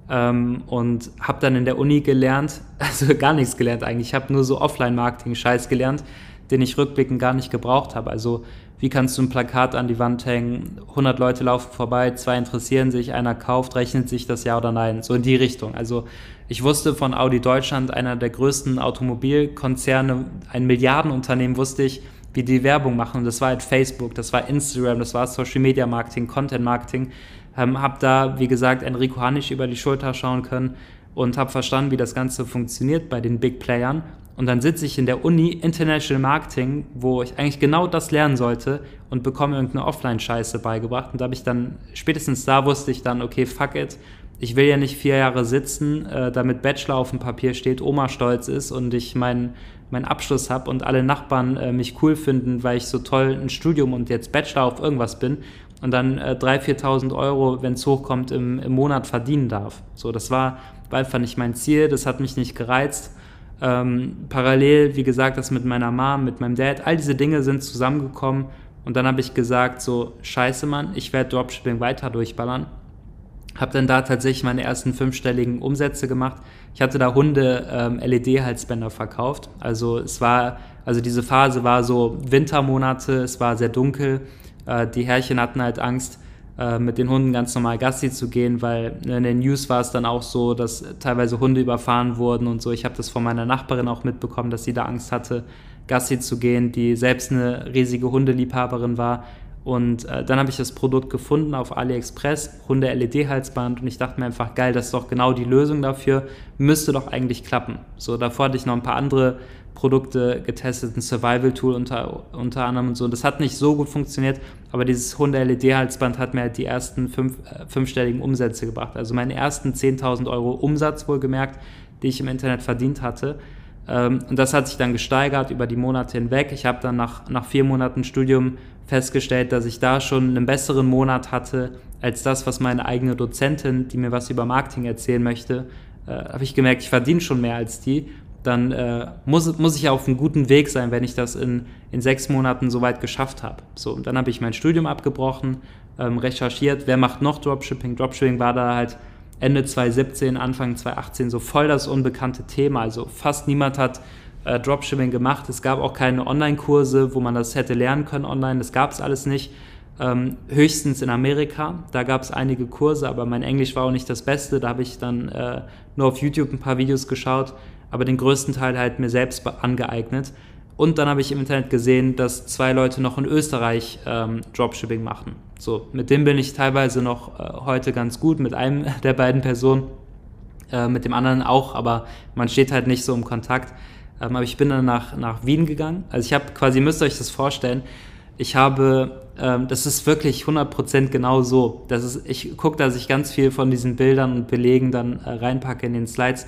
Ähm, und habe dann in der Uni gelernt, [laughs] also gar nichts gelernt eigentlich. Ich habe nur so Offline-Marketing-Scheiß gelernt, den ich rückblickend gar nicht gebraucht habe. Also wie kannst du ein Plakat an die Wand hängen, 100 Leute laufen vorbei, zwei interessieren sich, einer kauft, rechnet sich das ja oder nein, so in die Richtung. Also ich wusste von Audi Deutschland, einer der größten Automobilkonzerne, ein Milliardenunternehmen, wusste ich, wie die Werbung machen. Und das war halt Facebook, das war Instagram, das war Social Media Marketing, Content Marketing. Ähm, habe da, wie gesagt, Enrico Hanisch über die Schulter schauen können und habe verstanden, wie das Ganze funktioniert bei den Big Playern und dann sitze ich in der Uni International Marketing, wo ich eigentlich genau das lernen sollte und bekomme irgendeine Offline-Scheiße beigebracht. Und da habe ich dann, spätestens da wusste ich dann, okay, fuck it. Ich will ja nicht vier Jahre sitzen, äh, damit Bachelor auf dem Papier steht, Oma stolz ist und ich meinen meinen Abschluss habe und alle Nachbarn äh, mich cool finden, weil ich so toll ein Studium und jetzt Bachelor auf irgendwas bin und dann äh, 3.000, 4.000 Euro, wenn es hochkommt, im, im Monat verdienen darf. So, das war, war einfach nicht mein Ziel, das hat mich nicht gereizt ähm, parallel, wie gesagt, das mit meiner Mom, mit meinem Dad, all diese Dinge sind zusammengekommen und dann habe ich gesagt, so, scheiße Mann, ich werde Dropshipping weiter durchballern. Habe dann da tatsächlich meine ersten fünfstelligen Umsätze gemacht. Ich hatte da Hunde ähm, LED-Halsbänder verkauft. Also es war, also diese Phase war so Wintermonate, es war sehr dunkel. Äh, die Herrchen hatten halt Angst, äh, mit den Hunden ganz normal Gassi zu gehen, weil in den News war es dann auch so, dass teilweise Hunde überfahren wurden und so. Ich habe das von meiner Nachbarin auch mitbekommen, dass sie da Angst hatte, Gassi zu gehen, die selbst eine riesige Hundeliebhaberin war. Und äh, dann habe ich das Produkt gefunden auf AliExpress, Hunde-LED-Halsband, und ich dachte mir einfach, geil, das ist doch genau die Lösung dafür, müsste doch eigentlich klappen. So, davor hatte ich noch ein paar andere Produkte getestet, ein Survival-Tool unter, unter anderem und so. Das hat nicht so gut funktioniert, aber dieses Hunde-LED-Halsband hat mir halt die ersten fünf, äh, fünfstelligen Umsätze gebracht. Also meine ersten 10.000 Euro Umsatz wohlgemerkt, die ich im Internet verdient hatte. Ähm, und das hat sich dann gesteigert über die Monate hinweg. Ich habe dann nach, nach vier Monaten Studium festgestellt, dass ich da schon einen besseren Monat hatte als das, was meine eigene Dozentin, die mir was über Marketing erzählen möchte, äh, habe ich gemerkt, ich verdiene schon mehr als die dann äh, muss, muss ich auf einem guten Weg sein, wenn ich das in, in sechs Monaten soweit geschafft habe. So, und dann habe ich mein Studium abgebrochen, ähm, recherchiert, wer macht noch Dropshipping. Dropshipping war da halt Ende 2017, Anfang 2018 so voll das unbekannte Thema. Also fast niemand hat äh, Dropshipping gemacht. Es gab auch keine Online-Kurse, wo man das hätte lernen können online. Das gab es alles nicht. Ähm, höchstens in Amerika. Da gab es einige Kurse, aber mein Englisch war auch nicht das Beste. Da habe ich dann äh, nur auf YouTube ein paar Videos geschaut aber den größten Teil halt mir selbst angeeignet. Und dann habe ich im Internet gesehen, dass zwei Leute noch in Österreich ähm, Dropshipping machen. So, mit dem bin ich teilweise noch äh, heute ganz gut, mit einem [laughs] der beiden Personen, äh, mit dem anderen auch, aber man steht halt nicht so im Kontakt. Ähm, aber ich bin dann nach, nach Wien gegangen. Also ich habe quasi, müsst ihr euch das vorstellen, ich habe, ähm, das ist wirklich 100% genau so. Das ist, ich gucke, dass ich ganz viel von diesen Bildern und Belegen dann äh, reinpacke in den Slides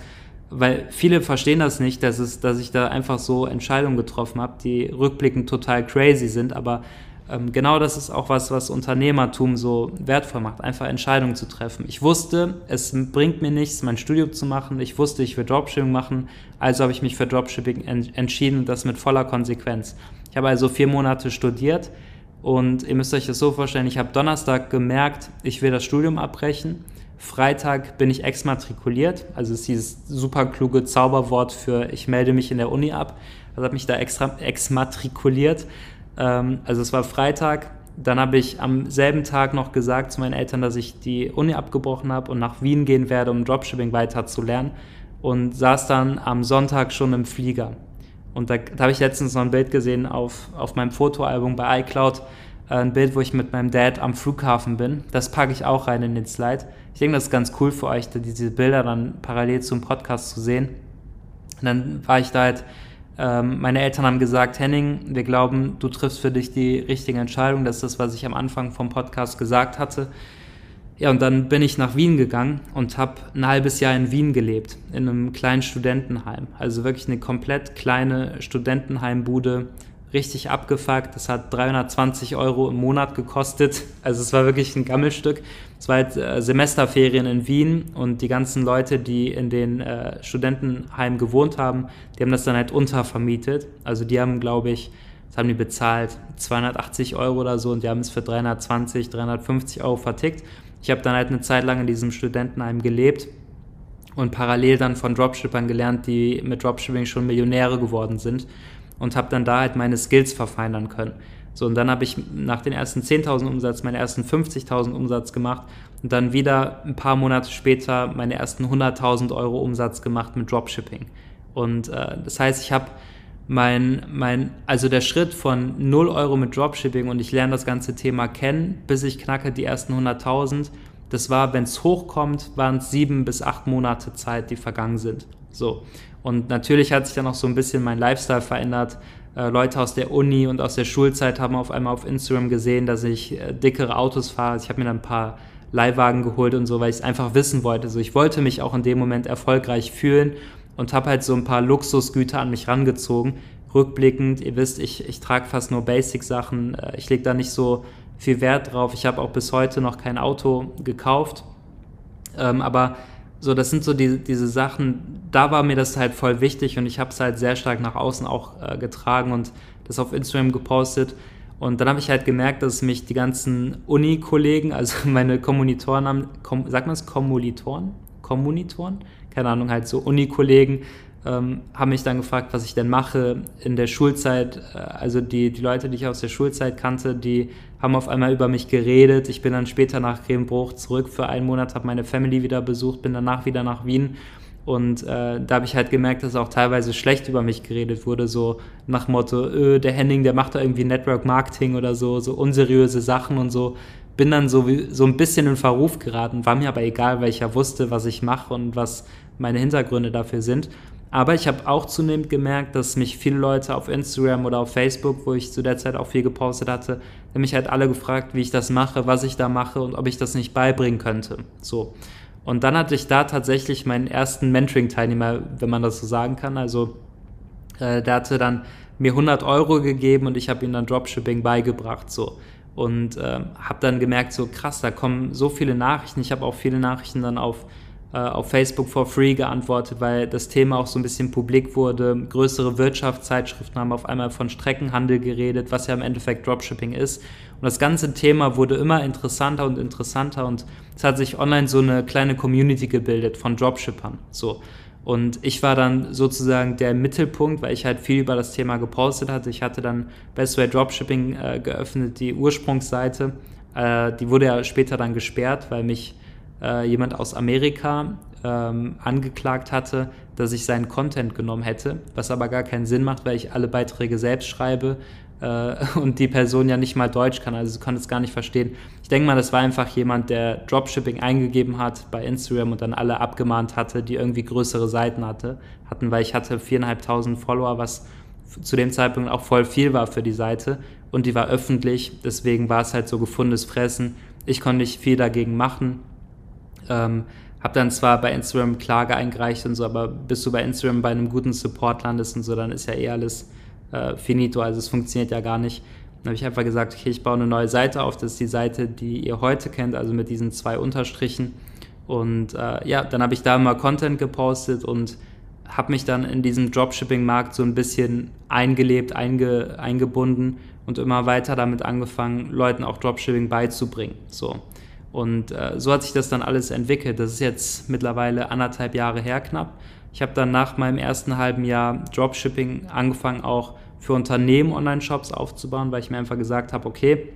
weil viele verstehen das nicht, dass, es, dass ich da einfach so Entscheidungen getroffen habe, die rückblickend total crazy sind, aber ähm, genau das ist auch was, was Unternehmertum so wertvoll macht, einfach Entscheidungen zu treffen. Ich wusste, es bringt mir nichts, mein Studium zu machen. Ich wusste, ich will Dropshipping machen, also habe ich mich für Dropshipping entschieden und das mit voller Konsequenz. Ich habe also vier Monate studiert und ihr müsst euch das so vorstellen, ich habe Donnerstag gemerkt, ich will das Studium abbrechen. Freitag bin ich exmatrikuliert, also ist dieses super kluge Zauberwort für ich melde mich in der Uni ab. Also habe mich da extra exmatrikuliert. Ähm, also es war Freitag. Dann habe ich am selben Tag noch gesagt zu meinen Eltern, dass ich die Uni abgebrochen habe und nach Wien gehen werde, um Dropshipping weiter zu lernen. Und saß dann am Sonntag schon im Flieger. Und da, da habe ich letztens noch ein Bild gesehen auf, auf meinem Fotoalbum bei iCloud. Ein Bild, wo ich mit meinem Dad am Flughafen bin. Das packe ich auch rein in den Slide. Ich denke, das ist ganz cool für euch, diese Bilder dann parallel zum Podcast zu sehen. Und dann war ich da halt ähm, meine Eltern haben gesagt, Henning, wir glauben, du triffst für dich die richtige Entscheidung. Das ist das, was ich am Anfang vom Podcast gesagt hatte. Ja, und dann bin ich nach Wien gegangen und habe ein halbes Jahr in Wien gelebt, in einem kleinen Studentenheim. Also wirklich eine komplett kleine Studentenheimbude richtig abgefuckt. Das hat 320 Euro im Monat gekostet. Also es war wirklich ein Gammelstück. Es war halt äh, Semesterferien in Wien und die ganzen Leute, die in den äh, Studentenheimen gewohnt haben, die haben das dann halt untervermietet. Also die haben, glaube ich, das haben die bezahlt, 280 Euro oder so und die haben es für 320, 350 Euro vertickt. Ich habe dann halt eine Zeit lang in diesem Studentenheim gelebt und parallel dann von Dropshippern gelernt, die mit Dropshipping schon Millionäre geworden sind und habe dann da halt meine Skills verfeinern können. So, und dann habe ich nach den ersten 10.000 Umsatz meine ersten 50.000 Umsatz gemacht und dann wieder ein paar Monate später meine ersten 100.000 Euro Umsatz gemacht mit Dropshipping. Und äh, das heißt, ich habe mein, mein, also der Schritt von 0 Euro mit Dropshipping und ich lerne das ganze Thema kennen, bis ich knacke die ersten 100.000, das war, wenn es hochkommt, waren es sieben bis acht Monate Zeit, die vergangen sind. So. Und natürlich hat sich dann auch so ein bisschen mein Lifestyle verändert. Äh, Leute aus der Uni und aus der Schulzeit haben auf einmal auf Instagram gesehen, dass ich äh, dickere Autos fahre. Also ich habe mir dann ein paar Leihwagen geholt und so, weil ich es einfach wissen wollte. Also ich wollte mich auch in dem Moment erfolgreich fühlen und habe halt so ein paar Luxusgüter an mich rangezogen. Rückblickend, ihr wisst, ich, ich trage fast nur Basic-Sachen. Äh, ich lege da nicht so viel Wert drauf. Ich habe auch bis heute noch kein Auto gekauft. Ähm, aber so, das sind so die, diese Sachen, da war mir das halt voll wichtig und ich habe es halt sehr stark nach außen auch äh, getragen und das auf Instagram gepostet. Und dann habe ich halt gemerkt, dass mich die ganzen Uni-Kollegen, [laughs] also meine Kommunitoren haben, kom, sagt man es Kommilitoren? Kommunitoren? Keine Ahnung, halt so Uni-Kollegen ähm, haben mich dann gefragt, was ich denn mache in der Schulzeit. Äh, also die, die Leute, die ich aus der Schulzeit kannte, die haben auf einmal über mich geredet. Ich bin dann später nach Grevenbruch zurück für einen Monat, habe meine Family wieder besucht, bin danach wieder nach Wien. Und äh, da habe ich halt gemerkt, dass auch teilweise schlecht über mich geredet wurde, so nach Motto, öh, der Henning, der macht da irgendwie Network Marketing oder so, so unseriöse Sachen und so. Bin dann so, so ein bisschen in Verruf geraten, war mir aber egal, weil ich ja wusste, was ich mache und was meine Hintergründe dafür sind. Aber ich habe auch zunehmend gemerkt, dass mich viele Leute auf Instagram oder auf Facebook, wo ich zu der Zeit auch viel gepostet hatte, mich halt alle gefragt, wie ich das mache, was ich da mache und ob ich das nicht beibringen könnte. So. Und dann hatte ich da tatsächlich meinen ersten Mentoring-Teilnehmer, wenn man das so sagen kann. Also äh, der hatte dann mir 100 Euro gegeben und ich habe ihm dann Dropshipping beigebracht. So. Und äh, habe dann gemerkt, so krass, da kommen so viele Nachrichten. Ich habe auch viele Nachrichten dann auf auf Facebook for free geantwortet, weil das Thema auch so ein bisschen publik wurde. Größere Wirtschaftszeitschriften haben auf einmal von Streckenhandel geredet, was ja im Endeffekt Dropshipping ist. Und das ganze Thema wurde immer interessanter und interessanter und es hat sich online so eine kleine Community gebildet von Dropshippern. So. Und ich war dann sozusagen der Mittelpunkt, weil ich halt viel über das Thema gepostet hatte. Ich hatte dann Best Way Dropshipping äh, geöffnet, die Ursprungsseite. Äh, die wurde ja später dann gesperrt, weil mich äh, jemand aus Amerika ähm, angeklagt hatte, dass ich seinen Content genommen hätte, was aber gar keinen Sinn macht, weil ich alle Beiträge selbst schreibe äh, [laughs] und die Person ja nicht mal Deutsch kann, also sie kann es gar nicht verstehen. Ich denke mal, das war einfach jemand, der Dropshipping eingegeben hat bei Instagram und dann alle abgemahnt hatte, die irgendwie größere Seiten hatte, hatten, weil ich hatte viereinhalbtausend Follower, was zu dem Zeitpunkt auch voll viel war für die Seite und die war öffentlich, deswegen war es halt so gefundenes Fressen. Ich konnte nicht viel dagegen machen ähm, habe dann zwar bei Instagram Klage eingereicht und so, aber bis du bei Instagram bei einem guten Support landest und so, dann ist ja eh alles äh, finito, also es funktioniert ja gar nicht. Dann habe ich einfach gesagt, okay, ich baue eine neue Seite auf. Das ist die Seite, die ihr heute kennt, also mit diesen zwei Unterstrichen. Und äh, ja, dann habe ich da mal Content gepostet und habe mich dann in diesem Dropshipping-Markt so ein bisschen eingelebt, einge, eingebunden und immer weiter damit angefangen, Leuten auch Dropshipping beizubringen. So. Und äh, so hat sich das dann alles entwickelt. Das ist jetzt mittlerweile anderthalb Jahre her knapp. Ich habe dann nach meinem ersten halben Jahr Dropshipping angefangen, auch für Unternehmen Online-Shops aufzubauen, weil ich mir einfach gesagt habe, okay,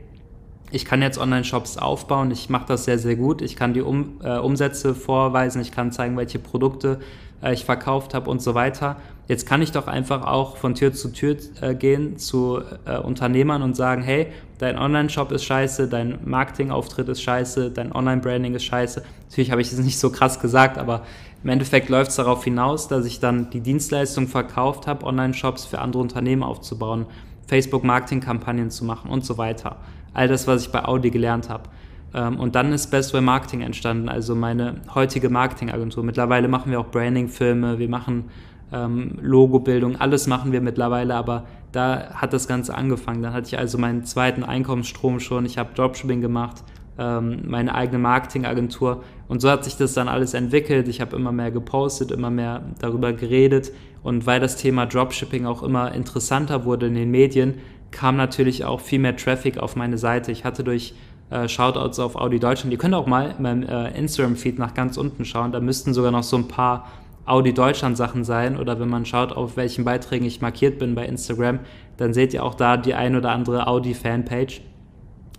ich kann jetzt Online-Shops aufbauen, ich mache das sehr, sehr gut, ich kann die um, äh, Umsätze vorweisen, ich kann zeigen, welche Produkte äh, ich verkauft habe und so weiter. Jetzt kann ich doch einfach auch von Tür zu Tür äh, gehen zu äh, Unternehmern und sagen, hey, dein Online-Shop ist scheiße, dein Marketingauftritt ist scheiße, dein Online-Branding ist scheiße. Natürlich habe ich das [laughs] nicht so krass gesagt, aber im Endeffekt läuft es darauf hinaus, dass ich dann die Dienstleistung verkauft habe, Online-Shops für andere Unternehmen aufzubauen, Facebook-Marketing-Kampagnen zu machen und so weiter. All das, was ich bei Audi gelernt habe. Ähm, und dann ist Best Way Marketing entstanden, also meine heutige Marketingagentur. Mittlerweile machen wir auch Branding-Filme, wir machen ähm, Logobildung, alles machen wir mittlerweile, aber da hat das Ganze angefangen. Dann hatte ich also meinen zweiten Einkommensstrom schon, ich habe Dropshipping gemacht, ähm, meine eigene Marketingagentur. Und so hat sich das dann alles entwickelt. Ich habe immer mehr gepostet, immer mehr darüber geredet. Und weil das Thema Dropshipping auch immer interessanter wurde in den Medien, kam natürlich auch viel mehr Traffic auf meine Seite. Ich hatte durch äh, Shoutouts auf Audi Deutschland, ihr könnt auch mal in meinem äh, Instagram-Feed nach ganz unten schauen, da müssten sogar noch so ein paar Audi Deutschland Sachen sein oder wenn man schaut, auf welchen Beiträgen ich markiert bin bei Instagram, dann seht ihr auch da die ein oder andere Audi Fanpage.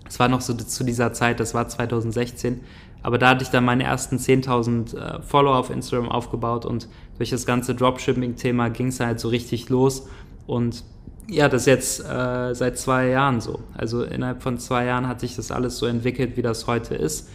Es war noch so zu dieser Zeit, das war 2016. Aber da hatte ich dann meine ersten 10.000 äh, Follower auf Instagram aufgebaut und durch das ganze Dropshipping-Thema ging es halt so richtig los. Und ja, das ist jetzt äh, seit zwei Jahren so. Also innerhalb von zwei Jahren hat sich das alles so entwickelt, wie das heute ist.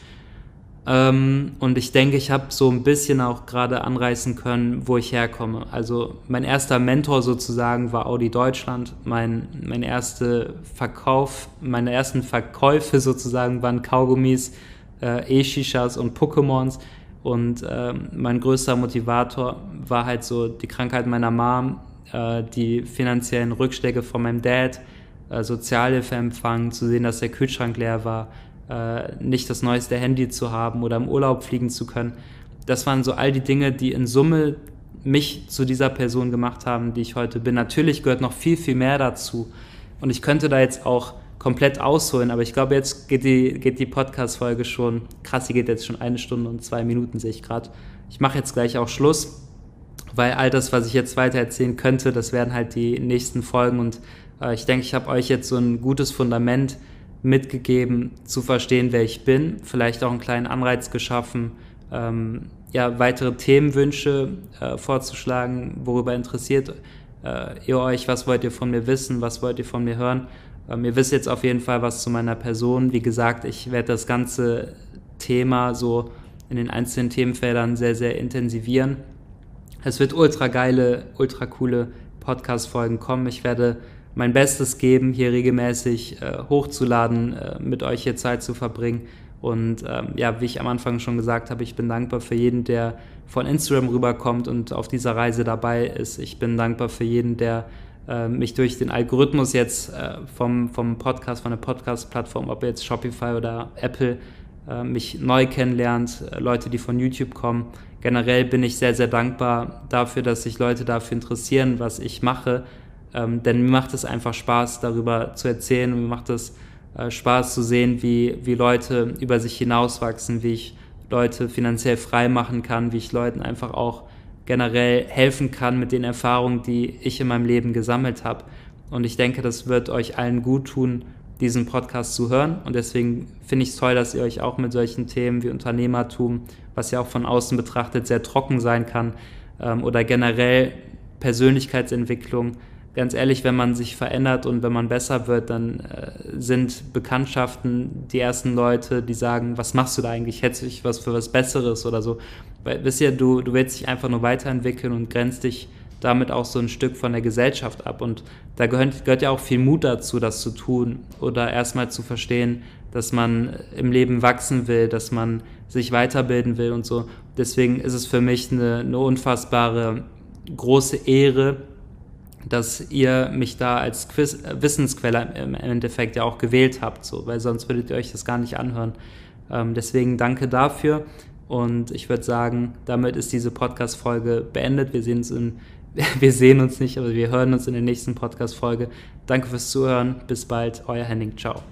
Ähm, und ich denke, ich habe so ein bisschen auch gerade anreißen können, wo ich herkomme. Also mein erster Mentor sozusagen war Audi Deutschland. Mein, mein erster Verkauf, meine ersten Verkäufe sozusagen waren Kaugummis, äh, E-Shishas und Pokémons. Und äh, mein größter Motivator war halt so die Krankheit meiner Mom, äh, die finanziellen Rückschläge von meinem Dad, äh, Sozialhilfe empfangen, zu sehen, dass der Kühlschrank leer war, äh, nicht das neueste Handy zu haben oder im Urlaub fliegen zu können. Das waren so all die Dinge, die in Summe mich zu dieser Person gemacht haben, die ich heute bin. Natürlich gehört noch viel, viel mehr dazu. Und ich könnte da jetzt auch komplett ausholen, aber ich glaube, jetzt geht die, geht die Podcast-Folge schon, krass, die geht jetzt schon eine Stunde und zwei Minuten, sehe ich gerade. Ich mache jetzt gleich auch Schluss, weil all das, was ich jetzt weiter erzählen könnte, das werden halt die nächsten Folgen und äh, ich denke, ich habe euch jetzt so ein gutes Fundament mitgegeben, zu verstehen, wer ich bin, vielleicht auch einen kleinen Anreiz geschaffen, ähm, ja, weitere Themenwünsche äh, vorzuschlagen, worüber interessiert äh, ihr euch, was wollt ihr von mir wissen, was wollt ihr von mir hören. Ähm, ihr wisst jetzt auf jeden Fall was zu meiner Person. Wie gesagt, ich werde das ganze Thema so in den einzelnen Themenfeldern sehr, sehr intensivieren. Es wird ultra geile, ultra coole Podcast-Folgen kommen. Ich werde mein Bestes geben, hier regelmäßig äh, hochzuladen, äh, mit euch hier Zeit zu verbringen. Und ähm, ja, wie ich am Anfang schon gesagt habe, ich bin dankbar für jeden, der von Instagram rüberkommt und auf dieser Reise dabei ist. Ich bin dankbar für jeden, der äh, mich durch den Algorithmus jetzt äh, vom, vom Podcast, von der Podcast-Plattform, ob jetzt Shopify oder Apple, äh, mich neu kennenlernt, äh, Leute, die von YouTube kommen. Generell bin ich sehr, sehr dankbar dafür, dass sich Leute dafür interessieren, was ich mache ähm, denn mir macht es einfach Spaß, darüber zu erzählen mir macht es äh, Spaß zu sehen, wie, wie Leute über sich hinauswachsen, wie ich Leute finanziell frei machen kann, wie ich Leuten einfach auch generell helfen kann mit den Erfahrungen, die ich in meinem Leben gesammelt habe. Und ich denke, das wird euch allen gut tun, diesen Podcast zu hören. Und deswegen finde ich es toll, dass ihr euch auch mit solchen Themen wie Unternehmertum, was ja auch von außen betrachtet sehr trocken sein kann, ähm, oder generell Persönlichkeitsentwicklung, ganz ehrlich, wenn man sich verändert und wenn man besser wird, dann äh, sind Bekanntschaften die ersten Leute, die sagen, was machst du da eigentlich? Hättest du dich was für was Besseres oder so? Weil, wisst ihr, du, du willst dich einfach nur weiterentwickeln und grenzt dich damit auch so ein Stück von der Gesellschaft ab. Und da gehört, gehört ja auch viel Mut dazu, das zu tun oder erstmal zu verstehen, dass man im Leben wachsen will, dass man sich weiterbilden will und so. Deswegen ist es für mich eine, eine unfassbare große Ehre, dass ihr mich da als Quiz äh, Wissensquelle im Endeffekt ja auch gewählt habt, so, weil sonst würdet ihr euch das gar nicht anhören. Ähm, deswegen danke dafür und ich würde sagen, damit ist diese Podcast-Folge beendet. Wir sehen uns in [laughs] wir sehen uns nicht, aber wir hören uns in der nächsten Podcast-Folge. Danke fürs Zuhören. Bis bald. Euer Henning. Ciao.